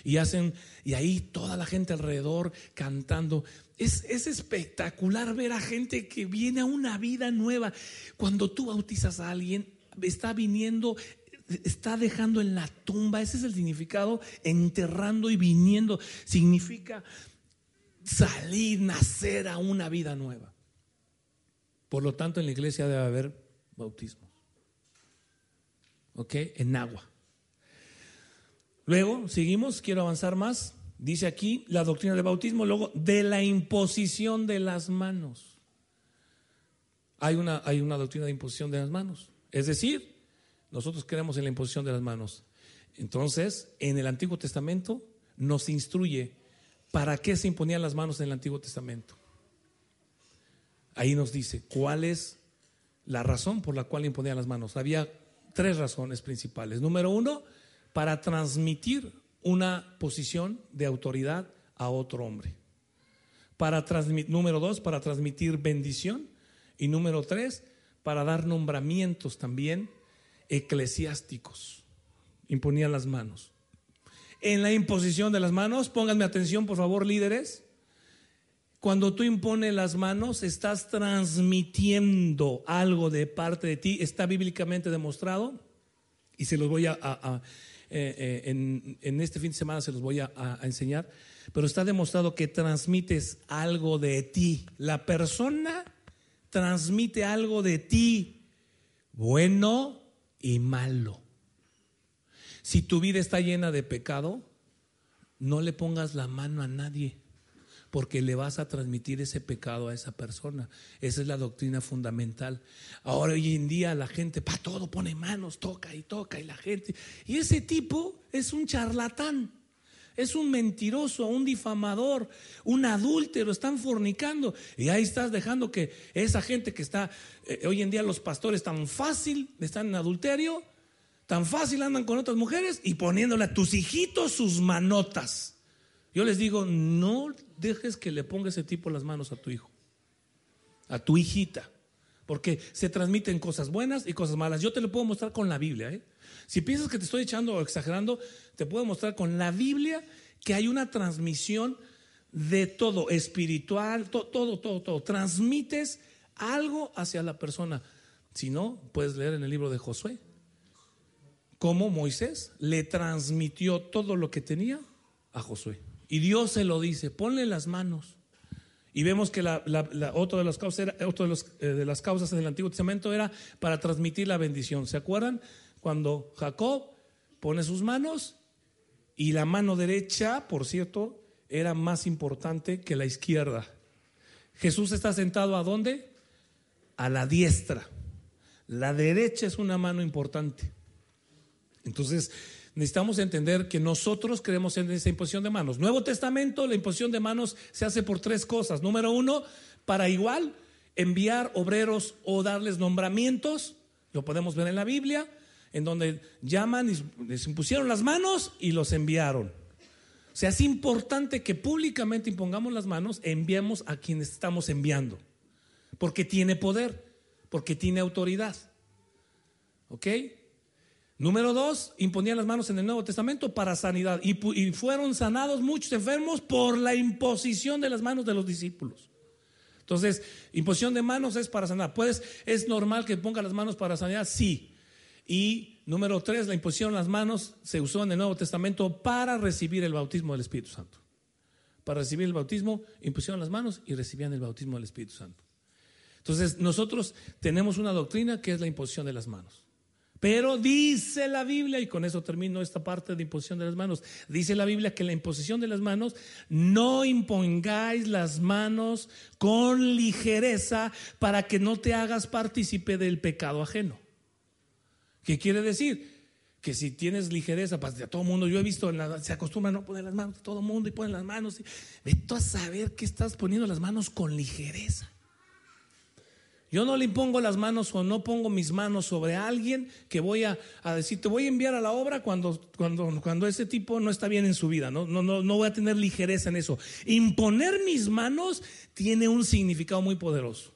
S1: y hacen, y ahí toda la gente alrededor cantando. Es, es, espectacular ver a gente que viene a una vida nueva. Cuando tú bautizas a alguien, está viniendo, está dejando en la tumba. Ese es el significado, enterrando y viniendo. Significa salir, nacer a una vida nueva. Por lo tanto, en la iglesia debe haber bautismo. ¿Ok? En agua. Luego, seguimos, quiero avanzar más. Dice aquí la doctrina del bautismo, luego de la imposición de las manos. Hay una, hay una doctrina de imposición de las manos. Es decir, nosotros creemos en la imposición de las manos. Entonces, en el Antiguo Testamento nos instruye para qué se imponían las manos en el Antiguo Testamento. Ahí nos dice cuál es la razón por la cual imponían las manos. Había tres razones principales. Número uno, para transmitir una posición de autoridad a otro hombre. Para número dos, para transmitir bendición. Y número tres, para dar nombramientos también eclesiásticos. Imponían las manos. En la imposición de las manos, pónganme atención por favor líderes, cuando tú impones las manos, estás transmitiendo algo de parte de ti, está bíblicamente demostrado, y se los voy a, eh, eh, en, este fin de semana se los voy a enseñar, pero está demostrado que transmites algo de ti. La persona transmite algo de ti, bueno y malo. Si tu vida está llena de pecado, no le pongas la mano a nadie, porque le vas a transmitir ese pecado a esa persona. Esa es la doctrina fundamental. Ahora hoy en día la gente para todo pone manos, toca y toca y la gente. Y ese tipo es un charlatán es un mentiroso, un difamador, un adúltero, están fornicando. Y ahí estás dejando que esa gente que está, eh, hoy en día los pastores tan fácil están en adulterio, tan fácil andan con otras mujeres y poniéndole a tus hijitos sus manotas. Yo les digo, no dejes que le ponga ese tipo las manos a tu hijo, a tu hijita, porque se transmiten cosas buenas y cosas malas. Yo te lo puedo mostrar con la Biblia. ¿eh? Si piensas que te estoy echando o exagerando, te puedo mostrar con la Biblia que hay una transmisión de todo, espiritual, todo, todo, todo. Transmites algo hacia la persona. Si no, puedes leer en el libro de Josué cómo Moisés le transmitió todo lo que tenía a Josué. Y Dios se lo dice, ponle las manos. Y vemos que la, otra de las causas, era, de, eh, de las causas en el Antiguo Testamento era para transmitir la bendición. ¿Se acuerdan? Cuando Jacob pone sus manos y la mano derecha, por cierto, era más importante que la izquierda. Jesús está sentado a dónde? A la diestra. La derecha es una mano importante. Entonces, necesitamos entender que nosotros creemos en esa imposición de manos. Nuevo Testamento, la imposición de manos se hace por tres cosas. Número uno, para igual enviar obreros o darles nombramientos Lo podemos ver en la Biblia, en donde llaman y les impusieron las manos y los enviaron. O sea, es importante que públicamente impongamos las manos, enviemos a quienes estamos enviando, porque tiene poder, porque tiene autoridad. ¿Ok? Número dos, imponían las manos en el Nuevo Testamento para sanidad y, fueron sanados muchos enfermos por la imposición de las manos de los discípulos. Entonces, imposición de manos es para sanar. ¿Puedes, ¿Es normal que ponga las manos para sanidad? Sí. Y número tres, la imposición de las manos se usó en el Nuevo Testamento para recibir el bautismo del Espíritu Santo. Para recibir el bautismo, impusieron las manos y recibían el bautismo del Espíritu Santo. Entonces, nosotros tenemos una doctrina que es la imposición de las manos. Pero dice la Biblia, y con eso termino esta parte de imposición de las manos, dice la Biblia que la imposición de las manos, no impongáis las manos con ligereza para que no te hagas partícipe del pecado ajeno. ¿Qué quiere decir? Que si tienes ligereza, pues a todo mundo, yo he visto, se acostumbra a no poner las manos, todo mundo y ponen las manos. Ve tú a saber que estás poniendo las manos con ligereza. Yo no le impongo las manos o no pongo mis manos sobre alguien que voy a, decir, te voy a enviar a la obra cuando, cuando, cuando ese tipo no está bien en su vida. No, no, no, no voy a tener ligereza en eso. Imponer mis manos tiene un significado muy poderoso.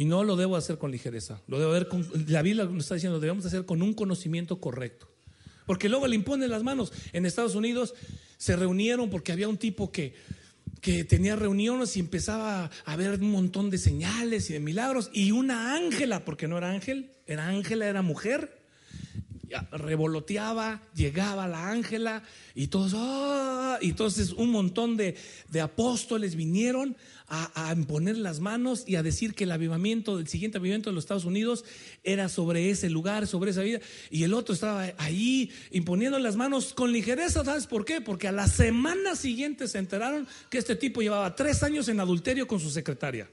S1: Y no lo debo hacer con ligereza. Lo debo ver con, la Biblia nos está diciendo, lo debemos hacer con un conocimiento correcto. Porque luego le imponen las manos. En Estados Unidos se reunieron porque había un tipo que que tenía reuniones y empezaba a ver un montón de señales y de milagros. Y una ángela, porque no era ángel, era ángela, era mujer, revoloteaba, llegaba la ángela y todos, ¡ah! y entonces un montón de, de apóstoles vinieron a, imponer las manos y a decir que el avivamiento, el siguiente avivamiento de los Estados Unidos era sobre ese lugar, sobre esa vida. Y el otro estaba ahí imponiendo las manos con ligereza. ¿Sabes por qué? Porque a la semana siguiente se enteraron que este tipo llevaba tres años en adulterio con su secretaria.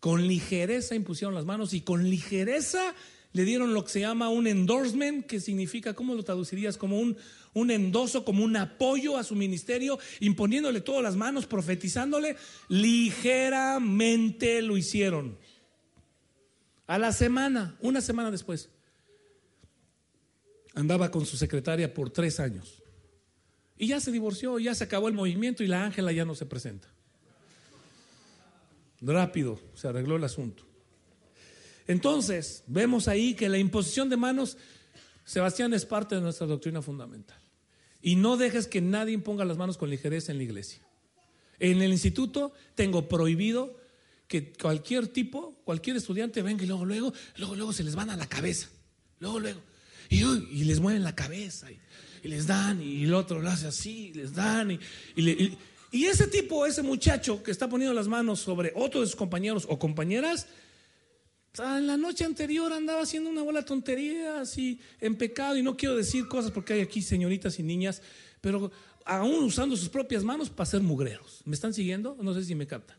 S1: Con ligereza impusieron las manos y con ligereza le dieron lo que se llama un endorsement, que significa, ¿cómo lo traducirías? Como un, un endoso, como un apoyo a su ministerio, imponiéndole todas las manos, profetizándole, ligeramente lo hicieron. A la semana, una semana después, andaba con su secretaria por tres años. Y ya se divorció, ya se acabó el movimiento y la Ángela ya no se presenta. Rápido se arregló el asunto. Entonces, vemos ahí que la imposición de manos, Sebastián, es parte de nuestra doctrina fundamental. Y no dejes que nadie imponga las manos con ligereza en la iglesia. En el instituto tengo prohibido que cualquier tipo, cualquier estudiante venga y luego, luego, luego, luego se les van a la cabeza. Luego, luego. Y, y les mueven la cabeza y, les dan y el otro lo hace así, y les dan y, y ese tipo, ese muchacho que está poniendo las manos sobre otro de sus compañeros o compañeras, en la noche anterior andaba haciendo una bola tontería así en pecado y no quiero decir cosas porque hay aquí señoritas y niñas, pero aún usando sus propias manos para ser mugreros. ¿Me están siguiendo? No sé si me captan.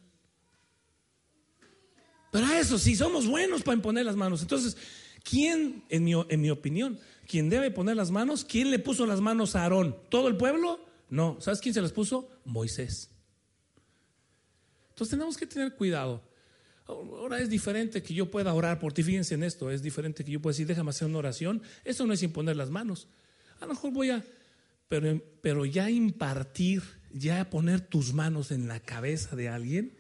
S1: Pero eso sí, somos buenos para imponer las manos. Entonces, ¿quién, en mi, en mi opinión, quién debe poner las manos? ¿Quién le puso las manos a Aarón? ¿Todo el pueblo? No. ¿Sabes quién se las puso? Moisés. Entonces tenemos que tener cuidado. Ahora es diferente que yo pueda orar por ti, fíjense en esto, es diferente que yo pueda decir, déjame hacer una oración. Eso no es imponer las manos. A lo mejor voy a, pero, pero ya impartir, ya poner tus manos en la cabeza de alguien,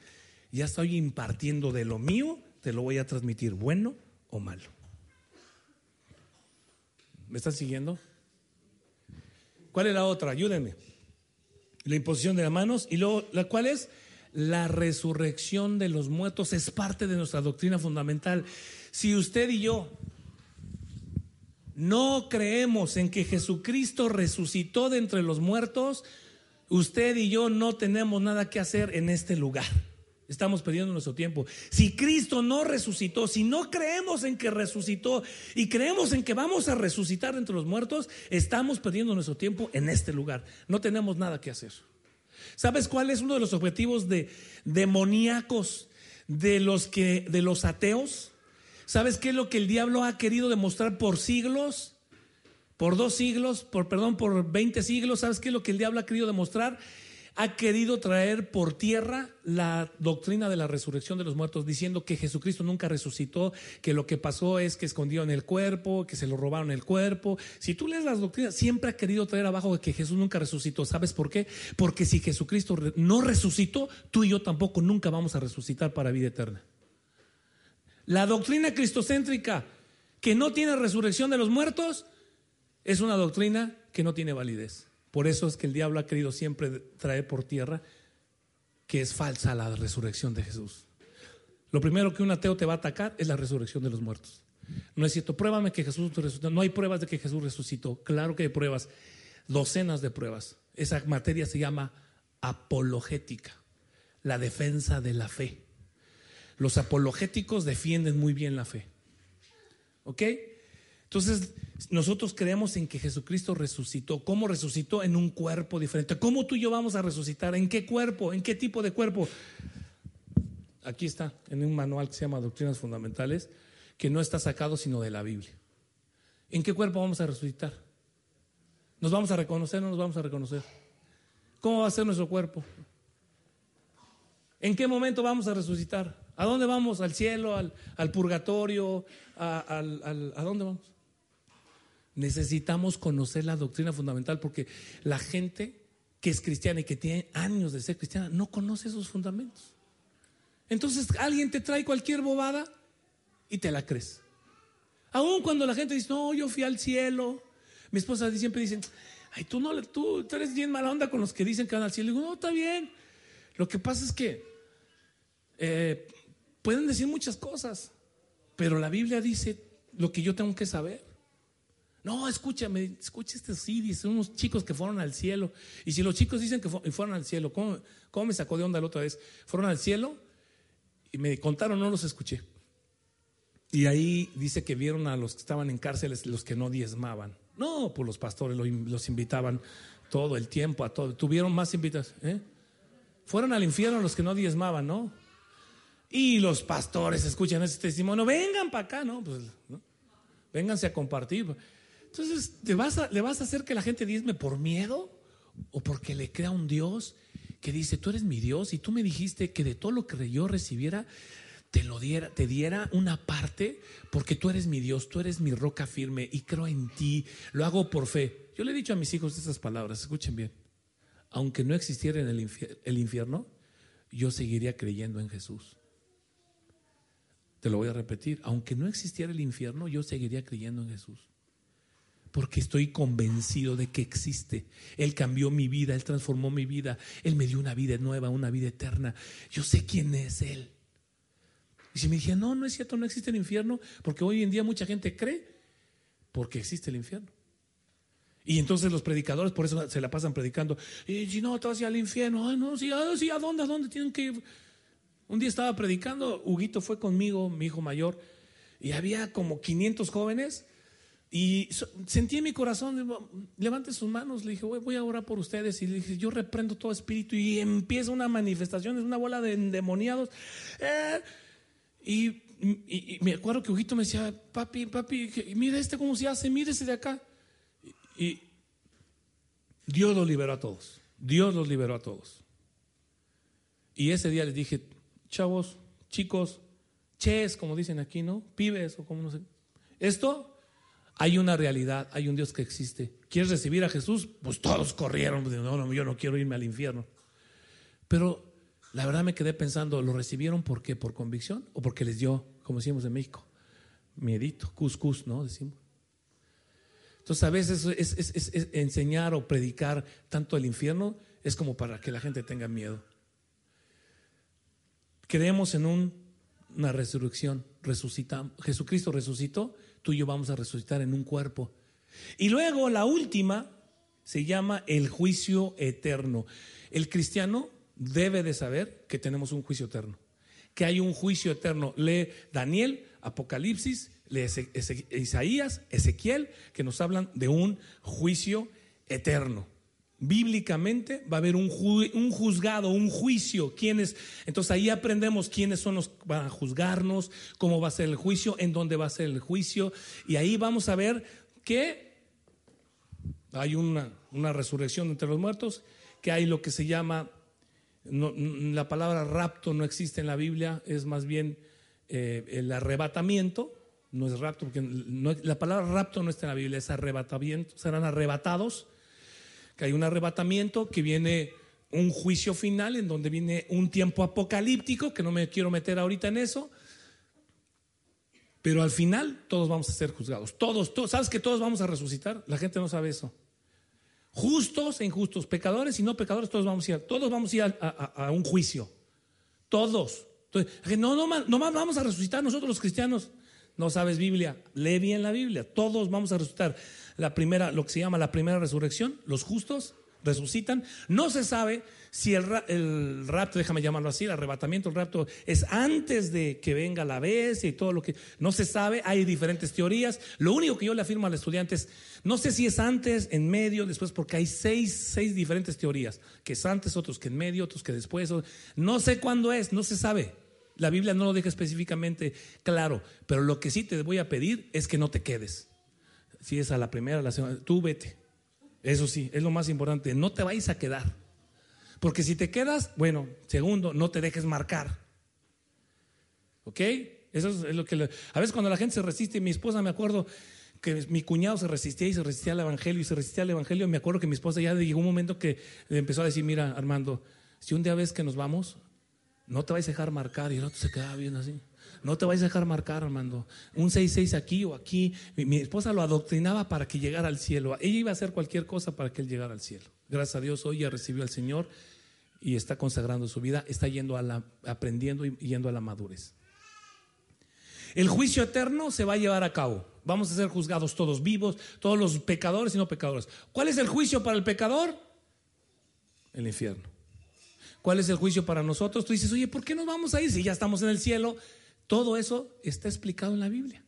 S1: ya estoy impartiendo de lo mío, te lo voy a transmitir, bueno o malo. ¿Me están siguiendo? ¿Cuál es la otra? Ayúdenme. La imposición de las manos y luego, ¿la cuál es? La resurrección de los muertos es parte de nuestra doctrina fundamental. Si usted y yo no creemos en que Jesucristo resucitó de entre los muertos, usted y yo no tenemos nada que hacer en este lugar. Estamos perdiendo nuestro tiempo. Si Cristo no resucitó, si no creemos en que resucitó y creemos en que vamos a resucitar entre los muertos, estamos perdiendo nuestro tiempo en este lugar. No tenemos nada que hacer. ¿Sabes cuál es uno de los objetivos de demoníacos de los que de los ateos? ¿Sabes qué es lo que el diablo ha querido demostrar por siglos? Por dos siglos, por perdón, por 20 siglos, ¿sabes qué es lo que el diablo ha querido demostrar? Ha querido traer por tierra la doctrina de la resurrección de los muertos, diciendo que Jesucristo nunca resucitó, que lo que pasó es que escondieron el cuerpo, que se lo robaron el cuerpo. Si tú lees las doctrinas, siempre ha querido traer abajo que Jesús nunca resucitó. ¿Sabes por qué? Porque si Jesucristo no resucitó, tú y yo tampoco nunca vamos a resucitar para vida eterna. La doctrina cristocéntrica que no tiene resurrección de los muertos es una doctrina que no tiene validez. Por eso es que el diablo ha querido siempre traer por tierra que es falsa la resurrección de Jesús. Lo primero que un ateo te va a atacar es la resurrección de los muertos. No es cierto, pruébame que Jesús resucitó. No hay pruebas de que Jesús resucitó. Claro que hay pruebas, docenas de pruebas. Esa materia se llama apologética, la defensa de la fe. Los apologéticos defienden muy bien la fe. ¿Ok? Entonces, nosotros creemos en que Jesucristo resucitó. ¿Cómo resucitó? En un cuerpo diferente. ¿Cómo tú y yo vamos a resucitar? ¿En qué cuerpo? ¿En qué tipo de cuerpo? Aquí está, en un manual que se llama Doctrinas Fundamentales, que no está sacado sino de la Biblia. ¿En qué cuerpo vamos a resucitar? ¿Nos vamos a reconocer o no nos vamos a reconocer? ¿Cómo va a ser nuestro cuerpo? ¿En qué momento vamos a resucitar? ¿A dónde vamos? ¿Al cielo? ¿Al, purgatorio? ¿A dónde vamos? Necesitamos conocer la doctrina fundamental porque la gente que es cristiana y que tiene años de ser cristiana no conoce esos fundamentos. Entonces alguien te trae cualquier bobada y te la crees. Aún cuando la gente dice, no, yo fui al cielo. Mi esposa siempre dice, ay, tú no, tú, eres bien mala onda con los que dicen que van al cielo. Y digo, no, está bien. Lo que pasa es que eh, pueden decir muchas cosas, pero la Biblia dice lo que yo tengo que saber. No, escúchame, escucha este CD, son unos chicos que fueron al cielo. Y si los chicos dicen que fueron al cielo, ¿cómo, me sacó de onda la otra vez? Fueron al cielo y me contaron, no los escuché. Y ahí dice que vieron a los que estaban en cárceles, los que no diezmaban. No, pues los pastores los invitaban todo el tiempo, a todo. Tuvieron más invitados. ¿eh? Fueron al infierno los que no diezmaban, ¿no? Y los pastores escuchan ese testimonio, vengan para acá, ¿no? Pues, ¿no? Vénganse a compartir. Entonces, ¿le vas, a, ¿le vas a hacer que la gente diezme por miedo o porque le crea un Dios que dice, tú eres mi Dios y tú me dijiste que de todo lo que yo recibiera, te lo diera, te diera una parte porque tú eres mi Dios, tú eres mi roca firme y creo en ti, lo hago por fe. Yo le he dicho a mis hijos estas palabras, escuchen bien. Aunque no existiera en el infierno, yo seguiría creyendo en Jesús. Te lo voy a repetir, aunque no existiera el infierno, yo seguiría creyendo en Jesús porque estoy convencido de que existe. Él cambió mi vida, Él transformó mi vida, Él me dio una vida nueva, una vida eterna. Yo sé quién es Él. Y si me dije, no, no es cierto, no existe el infierno, porque hoy en día mucha gente cree porque existe el infierno. Y entonces los predicadores por eso se la pasan predicando. Y si no, te vas al infierno. Ay, no, sí, ah, sí, ¿a dónde? ¿A dónde tienen que ir? Un día estaba predicando, Huguito fue conmigo, mi hijo mayor, y había como 500 jóvenes y sentí en mi corazón, levante sus manos, le dije, voy a orar por ustedes. Y le dije, yo reprendo todo espíritu. Y empieza una manifestación, es una bola de endemoniados. Eh, y, me acuerdo que Ojito me decía, papi, papi, mira este cómo se hace, mírese de acá. Y, Dios los liberó a todos. Dios los liberó a todos. Y ese día les dije, chavos, chicos, ches, como dicen aquí, ¿no? Pibes o como no sé. Esto hay una realidad, hay un Dios que existe. ¿Quieres recibir a Jesús? Pues todos corrieron, pues, no, no, yo no quiero irme al infierno. Pero la verdad me quedé pensando, ¿lo recibieron por qué? ¿Por convicción o porque les dio, como decimos en México, miedito, cuscus, ¿no? Decimos. Entonces a veces es, enseñar o predicar tanto el infierno es como para que la gente tenga miedo. Creemos en una resurrección. Jesucristo resucitó tú y yo vamos a resucitar en un cuerpo. Y luego la última se llama el juicio eterno. El cristiano debe de saber que tenemos un juicio eterno, que hay un juicio eterno. Lee Daniel, Apocalipsis, lee Isaías, Ezequiel, que nos hablan de un juicio eterno bíblicamente va a haber un, juzgado, un juicio. ¿Quiénes? Entonces ahí aprendemos quiénes son los que van a juzgarnos, cómo va a ser el juicio, en dónde va a ser el juicio. Y ahí vamos a ver que hay una, una resurrección entre los muertos, que hay lo que se llama, la palabra rapto no existe en la Biblia, es más bien eh, el arrebatamiento, no es rapto, porque la palabra rapto no está en la Biblia, es arrebatamiento, serán arrebatados, que hay un arrebatamiento que viene un juicio final en donde viene un tiempo apocalíptico, que no me quiero meter ahorita en eso, pero al final todos vamos a ser juzgados, todos, todos, ¿sabes que todos vamos a resucitar? La gente no sabe eso. Justos e injustos, pecadores y no pecadores, todos vamos a ir, todos vamos a ir a, un juicio, todos. Entonces, no, no, no vamos a resucitar nosotros los cristianos. No sabes Biblia, lee bien la Biblia. Todos vamos a resucitar. La primera, lo que se llama la primera resurrección, los justos resucitan. No se sabe si el, el, rapto, déjame llamarlo así, el arrebatamiento, el rapto es antes de que venga la bestia y todo lo que no se sabe, hay diferentes teorías. Lo único que yo le afirmo al estudiante es, no sé si es antes, en medio, después, porque hay seis, seis diferentes teorías, que es antes, otros que en medio, otros que después, no sé cuándo es, no se sabe. La Biblia no lo deja específicamente claro, pero lo que sí te voy a pedir es que no te quedes. Si es a la primera, a la segunda, tú vete. Eso sí, es lo más importante. No te vayas a quedar. Porque si te quedas, bueno, segundo, no te dejes marcar. ¿Ok? Eso es lo que... a veces cuando la gente se resiste, mi esposa me acuerdo que mi cuñado se resistía y se resistía al Evangelio y se resistía al Evangelio. Me acuerdo que mi esposa ya llegó un momento que le empezó a decir, mira, Armando, si un día ves que nos vamos, no te vais a dejar marcar. Y el otro se quedaba bien así. No te vais a dejar marcar, Armando. Un 6-6 aquí o aquí. Mi, esposa lo adoctrinaba para que llegara al cielo. Ella iba a hacer cualquier cosa para que él llegara al cielo. Gracias a Dios, hoy ya recibió al Señor y está consagrando su vida, está yendo a la, aprendiendo y yendo a la madurez. El juicio eterno se va a llevar a cabo. Vamos a ser juzgados todos vivos, todos los pecadores y no pecadores. ¿Cuál es el juicio para el pecador? El infierno. ¿Cuál es el juicio para nosotros? Tú dices, oye, ¿por qué nos vamos a ir si ya estamos en el cielo? Todo eso está explicado en la Biblia.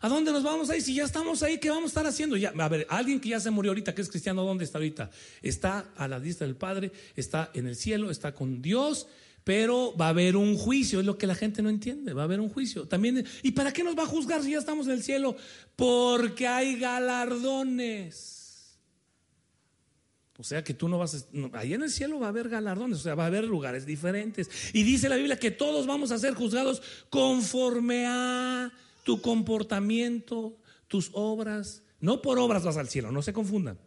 S1: ¿A dónde nos vamos a ir? Si ya estamos ahí, ¿qué vamos a estar haciendo? Ya, a ver, alguien que ya se murió ahorita, que es cristiano, ¿dónde está ahorita? Está a la vista del Padre, está en el cielo, está con Dios, pero va a haber un juicio, es lo que la gente no entiende, va a haber un juicio. También, ¿y para qué nos va a juzgar si ya estamos en el cielo? Porque hay galardones. O sea que tú no vas a, ahí en el cielo va a haber galardones, o sea, va a haber lugares diferentes. Y dice la Biblia que todos vamos a ser juzgados conforme a tu comportamiento, tus obras. No por obras vas al cielo, no se confundan.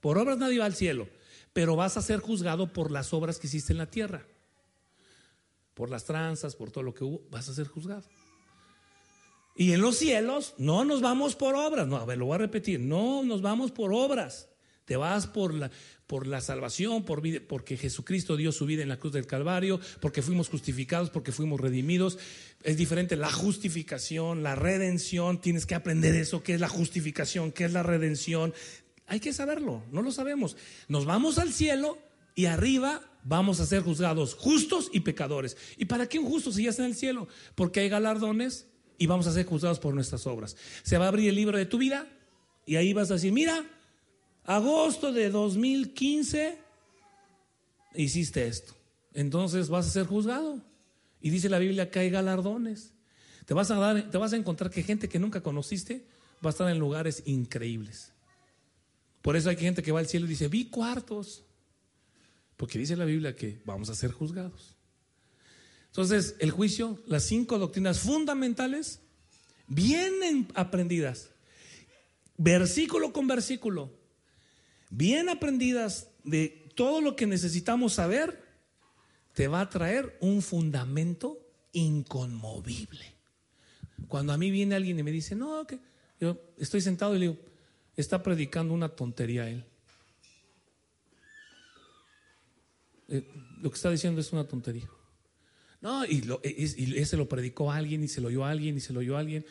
S1: Por obras nadie va al cielo, pero vas a ser juzgado por las obras que hiciste en la tierra. Por las tranzas, por todo lo que hubo, vas a ser juzgado. Y en los cielos no nos vamos por obras, no, a ver, lo voy a repetir, no nos vamos por obras. Te vas por la, por la salvación, por porque Jesucristo dio su vida en la cruz del Calvario, porque fuimos justificados, porque fuimos redimidos. Es diferente la justificación, la redención. Tienes que aprender eso, qué es la justificación, qué es la redención. Hay que saberlo, no lo sabemos. Nos vamos al cielo y arriba vamos a ser juzgados justos y pecadores. ¿Y para qué un justo si ya está en el cielo? Porque hay galardones y vamos a ser juzgados por nuestras obras. Se va a abrir el libro de tu vida y ahí vas a decir, mira, agosto de 2015 hiciste esto. Entonces vas a ser juzgado. Y dice la Biblia que hay galardones. Te vas a dar, te vas a encontrar que gente que nunca conociste va a estar en lugares increíbles. Por eso hay gente que va al cielo y dice, vi cuartos. Porque dice la Biblia que vamos a ser juzgados. Entonces, el juicio, las cinco doctrinas fundamentales, vienen aprendidas, versículo con versículo, bien aprendidas de todo lo que necesitamos saber, te va a traer un fundamento inconmovible. Cuando a mí viene alguien y me dice, no, que yo estoy sentado y le digo, está predicando una tontería él. Eh, lo que está diciendo es una tontería. No, y, lo, y ese lo predicó a alguien y se lo oyó a alguien y se lo oyó a alguien.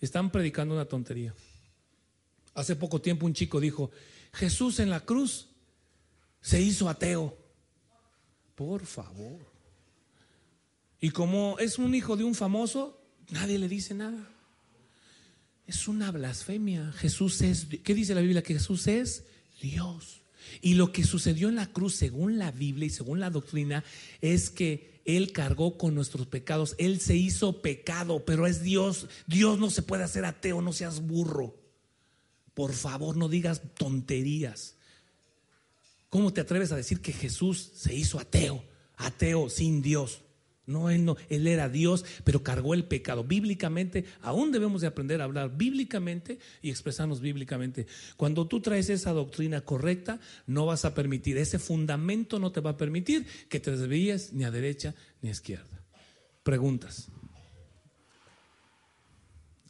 S1: Están predicando una tontería. Hace poco tiempo un chico dijo, Jesús en la cruz se hizo ateo. Por favor. Y como es un hijo de un famoso, nadie le dice nada. Es una blasfemia. Jesús es, ¿qué dice la Biblia? Que Jesús es Dios. Y lo que sucedió en la cruz, según la Biblia y según la doctrina, es que Él cargó con nuestros pecados. Él se hizo pecado, pero es Dios. Dios no se puede hacer ateo, no seas burro. Por favor, no digas tonterías. ¿Cómo te atreves a decir que Jesús se hizo ateo? Ateo sin Dios. No, él no, él era Dios, pero cargó el pecado. Bíblicamente, aún debemos de aprender a hablar bíblicamente y expresarnos bíblicamente. Cuando tú traes esa doctrina correcta, no vas a permitir, ese fundamento no te va a permitir que te desvíes ni a derecha ni a izquierda. Preguntas.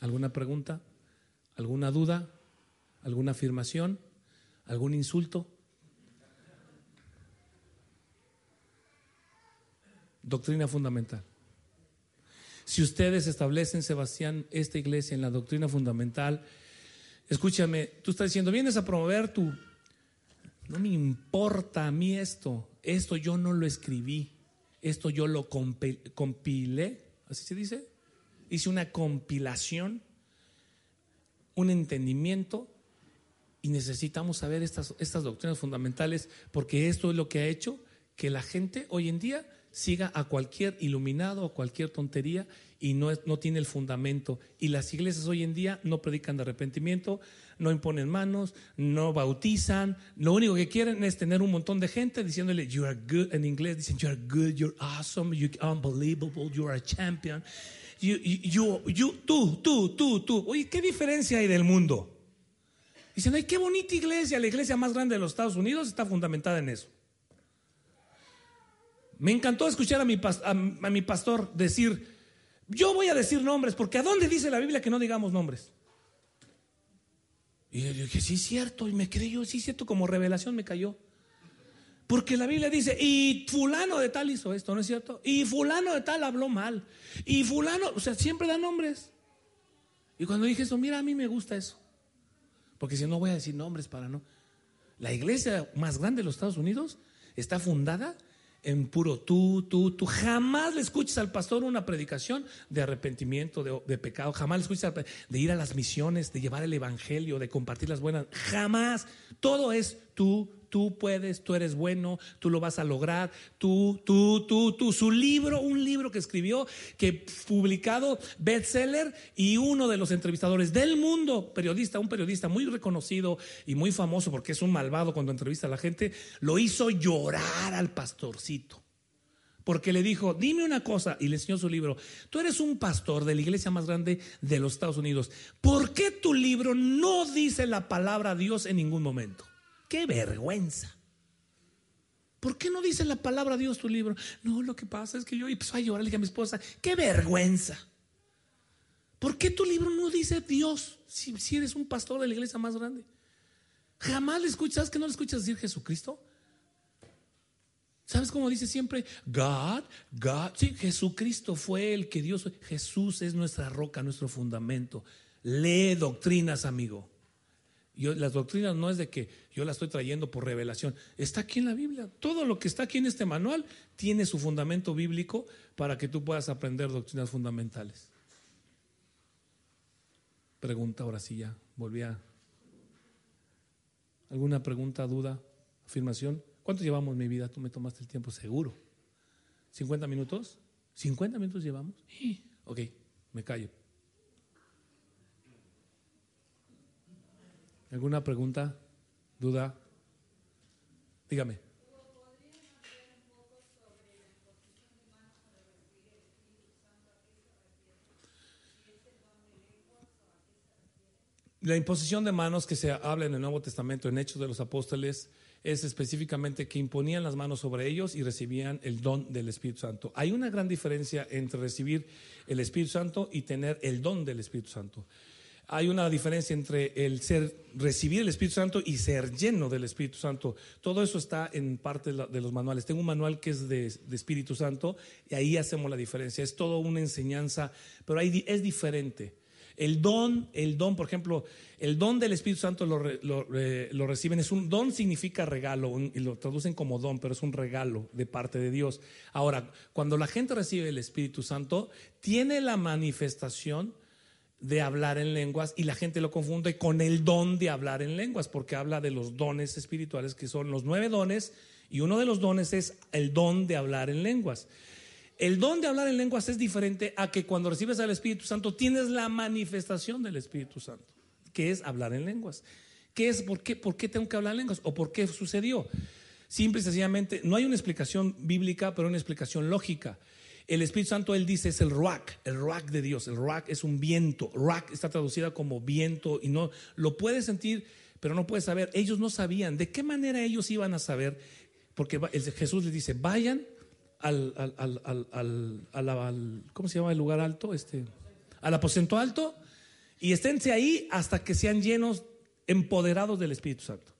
S1: ¿Alguna pregunta? ¿Alguna duda? ¿Alguna afirmación? ¿Algún insulto? Doctrina fundamental. Si ustedes establecen, Sebastián, esta iglesia en la doctrina fundamental, escúchame, tú estás diciendo, vienes a promover tu... No me importa a mí esto, esto yo no lo escribí, esto yo lo compilé, así se dice, hice una compilación, un entendimiento y necesitamos saber estas, estas doctrinas fundamentales porque esto es lo que ha hecho que la gente hoy en día siga a cualquier iluminado o cualquier tontería y no, no tiene el fundamento. Y las iglesias hoy en día no predican de arrepentimiento, no imponen manos, no bautizan. Lo único que quieren es tener un montón de gente diciéndole, you are good, en inglés dicen, you are good, you're awesome, you're unbelievable, you are a champion. You, you, you, tú, tú, tú, tú. Oye, ¿qué diferencia hay del mundo? Dicen, ay, qué bonita iglesia, la iglesia más grande de los Estados Unidos está fundamentada en eso. Me encantó escuchar a mi, a, mi pastor decir, yo voy a decir nombres, porque ¿a dónde dice la Biblia que no digamos nombres? Y yo dije, sí, es cierto, y me creyó, sí, es cierto, como revelación me cayó. Porque la Biblia dice, y fulano de tal hizo esto, ¿no es cierto? Y fulano de tal habló mal. Y fulano, o sea, siempre da nombres. Y cuando dije eso, mira, a mí me gusta eso. Porque si no voy a decir nombres para no. La iglesia más grande de los Estados Unidos está fundada en puro tú, tú, tú. Jamás le escuches al pastor una predicación de arrepentimiento, de, pecado. Jamás le escuches de ir a las misiones, de llevar el evangelio, de compartir las buenas. Jamás. Todo es tú, tú puedes, tú eres bueno, tú lo vas a lograr, tú, tú, tú, tú. Su libro, un libro que escribió, que publicado, bestseller, y uno de los entrevistadores del mundo, periodista, un periodista muy reconocido y muy famoso porque es un malvado cuando entrevista a la gente, lo hizo llorar al pastorcito. Porque le dijo, dime una cosa, y le enseñó su libro. Tú eres un pastor de la iglesia más grande de los Estados Unidos. ¿Por qué tu libro no dice la palabra Dios en ningún momento? Qué vergüenza. ¿Por qué no dice la palabra Dios tu libro? No, lo que pasa es que yo empezó a llorar, le dije a mi esposa, qué vergüenza. ¿Por qué tu libro no dice Dios si, si eres un pastor de la iglesia más grande? Jamás le escuchas, ¿sabes que no le escuchas decir Jesucristo? ¿Sabes cómo dice siempre? God, God. Sí, Jesucristo fue el que Dios. Jesús es nuestra roca, nuestro fundamento. Lee doctrinas, amigo las doctrinas no es de que yo las estoy trayendo por revelación, está aquí en la Biblia. Todo lo que está aquí en este manual tiene su fundamento bíblico para que tú puedas aprender doctrinas fundamentales. Pregunta ahora sí ya, volví a... ¿Alguna pregunta, duda, afirmación? ¿Cuánto llevamos mi vida? Tú me tomaste el tiempo seguro. ¿50 minutos? ¿50 minutos llevamos? Ok, me callo. ¿Alguna pregunta? ¿Duda? Dígame. La imposición de manos que se habla en el Nuevo Testamento, en Hechos de los Apóstoles, es específicamente que imponían las manos sobre ellos y recibían el don del Espíritu Santo. Hay una gran diferencia entre recibir el Espíritu Santo y tener el don del Espíritu Santo hay una diferencia entre el ser, recibir el Espíritu Santo y ser lleno del Espíritu Santo. Todo eso está en parte de los manuales. Tengo un manual que es de, Espíritu Santo y ahí hacemos la diferencia. Es todo una enseñanza, pero ahí es diferente. El don, el don, por ejemplo, el don del Espíritu Santo lo, lo, reciben, es un don significa regalo, y lo traducen como don, pero es un regalo de parte de Dios. Ahora, cuando la gente recibe el Espíritu Santo, tiene la manifestación de hablar en lenguas y la gente lo confunde con el don de hablar en lenguas, porque habla de los dones espirituales que son los nueve dones y uno de los dones es el don de hablar en lenguas. El don de hablar en lenguas es diferente a que cuando recibes al Espíritu Santo tienes la manifestación del Espíritu Santo, que es hablar en lenguas. ¿Qué es? ¿Por qué, ¿Por qué tengo que hablar en lenguas? ¿O por qué sucedió? Simple y sencillamente, no hay una explicación bíblica, pero una explicación lógica. El Espíritu Santo, él dice, es el ruach, el ruach de Dios. El ruach es un viento. Ruach está traducida como viento y no lo puedes sentir, pero no puedes saber. Ellos no sabían de qué manera ellos iban a saber, porque Jesús les dice, vayan al, ¿cómo se llama el lugar alto? Este, al aposento alto y esténse ahí hasta que sean llenos, empoderados del Espíritu Santo.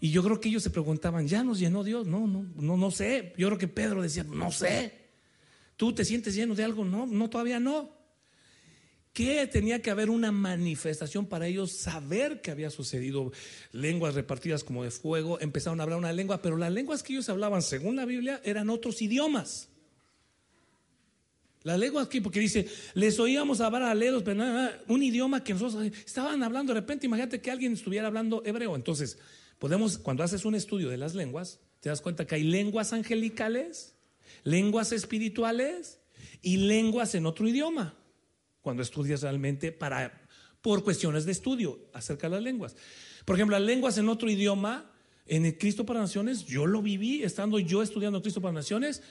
S1: Y yo creo que ellos se preguntaban, ¿ya nos llenó Dios? No, no, no, no sé. Yo creo que Pedro decía, no sé. ¿Tú te sientes lleno de algo? No, no, todavía no. ¿Qué tenía que haber una manifestación para ellos saber que había sucedido? Lenguas repartidas como de fuego, empezaron a hablar una lengua, pero las lenguas que ellos hablaban, según la Biblia, eran otros idiomas. La lengua aquí, porque dice, les oíamos hablar a ledos, pero nada, un idioma que nosotros estaban hablando de repente. Imagínate que alguien estuviera hablando hebreo. Entonces, podemos, cuando haces un estudio de las lenguas, te das cuenta que hay lenguas angelicales, lenguas espirituales y lenguas en otro idioma cuando estudias realmente para, por cuestiones de estudio acerca de las lenguas. Por ejemplo, las lenguas en otro idioma, en el Cristo para Naciones, yo lo viví estando yo estudiando Cristo para Naciones.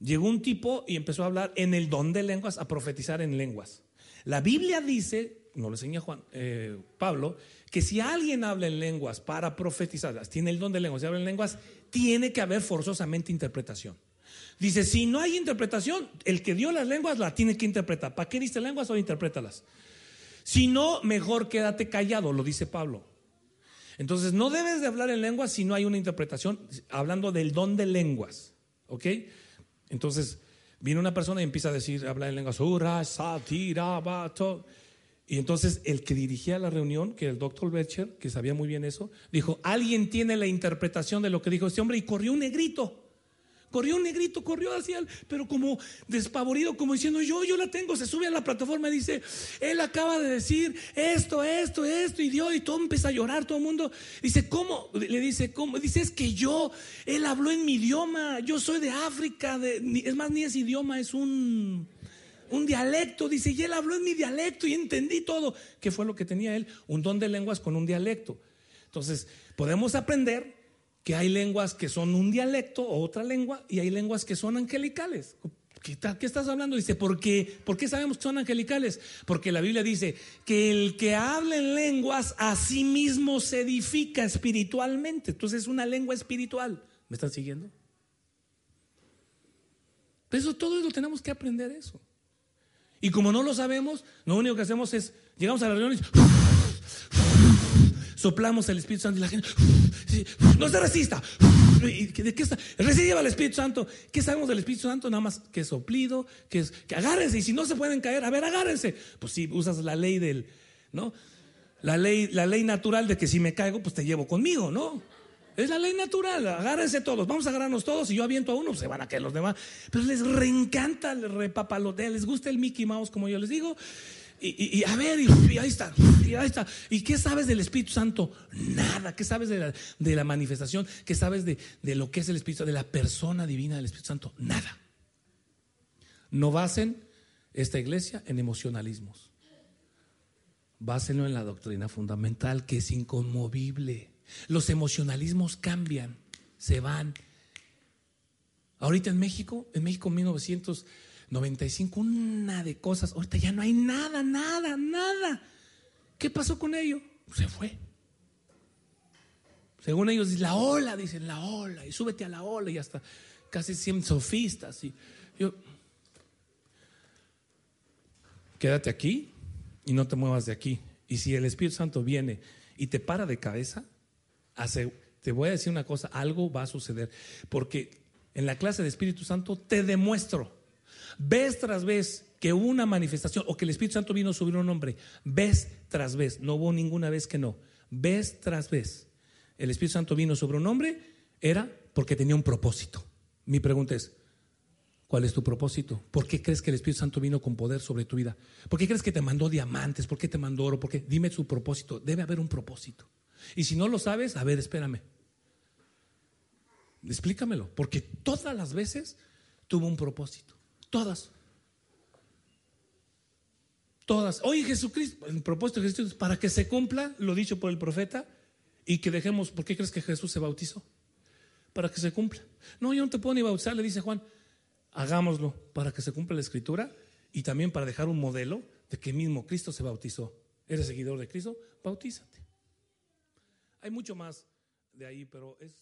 S1: Llegó un tipo y empezó a hablar en el don de lenguas, a profetizar en lenguas. La Biblia dice, no lo enseña Juan, eh, Pablo, que si alguien habla en lenguas para profetizar, tiene el don de lenguas y habla en lenguas, tiene que haber forzosamente interpretación. Dice, si no hay interpretación, el que dio las lenguas la tiene que interpretar. ¿Para qué diste lenguas o interprétalas? Si no, mejor quédate callado, lo dice Pablo. Entonces, no debes de hablar en lenguas si no hay una interpretación, hablando del don de lenguas. ¿Ok? Entonces, viene una persona y empieza a decir, habla en lenguas, y entonces el que dirigía la reunión, que era el doctor Becher, que sabía muy bien eso, dijo, alguien tiene la interpretación de lo que dijo este hombre y corrió un negrito. Corrió un negrito, corrió hacia él, pero como despavorido, como diciendo, yo, yo la tengo, se sube a la plataforma y dice, él acaba de decir esto, esto, esto, y Dios, y todo empieza a llorar, todo el mundo. Dice, ¿cómo? Le dice, ¿cómo? Dice, es que yo, él habló en mi idioma, yo soy de África, de, es más, ni es idioma, es un, un dialecto, dice, y él habló en mi dialecto y entendí todo. ¿Qué fue lo que tenía él? Un don de lenguas con un dialecto. Entonces, podemos aprender que hay lenguas que son un dialecto o otra lengua y hay lenguas que son angelicales. ¿Qué, estás hablando? Dice, ¿por qué? ¿por qué sabemos que son angelicales? Porque la Biblia dice que el que habla en lenguas a sí mismo se edifica espiritualmente. Entonces es una lengua espiritual. ¿Me están siguiendo? Eso todo eso tenemos que aprender eso. Y como no lo sabemos, lo único que hacemos es, llegamos a la reunión y soplamos el Espíritu Santo y la gente, no se resista. ¿De qué está? Reciba el Espíritu Santo. ¿Qué sabemos del Espíritu Santo? Nada más que soplido, que es que agárrense y si no se pueden caer, a ver, agárrense. Pues si usas la ley del, ¿no? La ley, la ley natural de que si me caigo, pues te llevo conmigo, ¿no? Es la ley natural, agárrense todos, vamos a agarrarnos todos y yo aviento a uno, se van a caer los demás. Pero les reencanta, les repapalotea, les gusta el Mickey Mouse, como yo les digo. Y, a ver, y, ahí está, y ahí está. ¿Y qué sabes del Espíritu Santo? Nada. ¿Qué sabes de la, de la manifestación? ¿Qué sabes de, de, lo que es el Espíritu, de la persona divina del Espíritu Santo? Nada. No basen esta iglesia en emocionalismos. Básenlo en la doctrina fundamental que es inconmovible. Los emocionalismos cambian, se van. Ahorita en México, en México 1900 95, una de cosas. Ahorita ya no hay nada, nada, nada. ¿Qué pasó con ello? Se fue. Según ellos, la ola, dicen la ola, y súbete a la ola, y hasta casi siempre sofistas. Y yo, quédate aquí y no te muevas de aquí. Y si el Espíritu Santo viene y te para de cabeza, hace, te voy a decir una cosa, algo va a suceder. Porque en la clase de Espíritu Santo te demuestro Vez tras vez que una manifestación o que el Espíritu Santo vino sobre un hombre, vez tras vez, no hubo ninguna vez que no, vez tras vez, el Espíritu Santo vino sobre un hombre, era porque tenía un propósito. Mi pregunta es, ¿cuál es tu propósito? ¿Por qué crees que el Espíritu Santo vino con poder sobre tu vida? ¿Por qué crees que te mandó diamantes? ¿Por qué te mandó oro? ¿Por qué? Dime su propósito. Debe haber un propósito. Y si no lo sabes, a ver, espérame. Explícamelo, porque todas las veces tuvo un propósito. Todas. Todas. Oye, Jesucristo, el propósito de Jesucristo es para que se cumpla lo dicho por el profeta y que dejemos, ¿por qué crees que Jesús se bautizó?
S2: para que se cumpla. No, yo no te puedo ni bautizar, le dice Juan. Hagámoslo para que se cumpla la escritura y también para dejar un modelo de que mismo Cristo se bautizó. ¿Eres seguidor de Cristo? Bautízate. Hay mucho más de ahí, pero es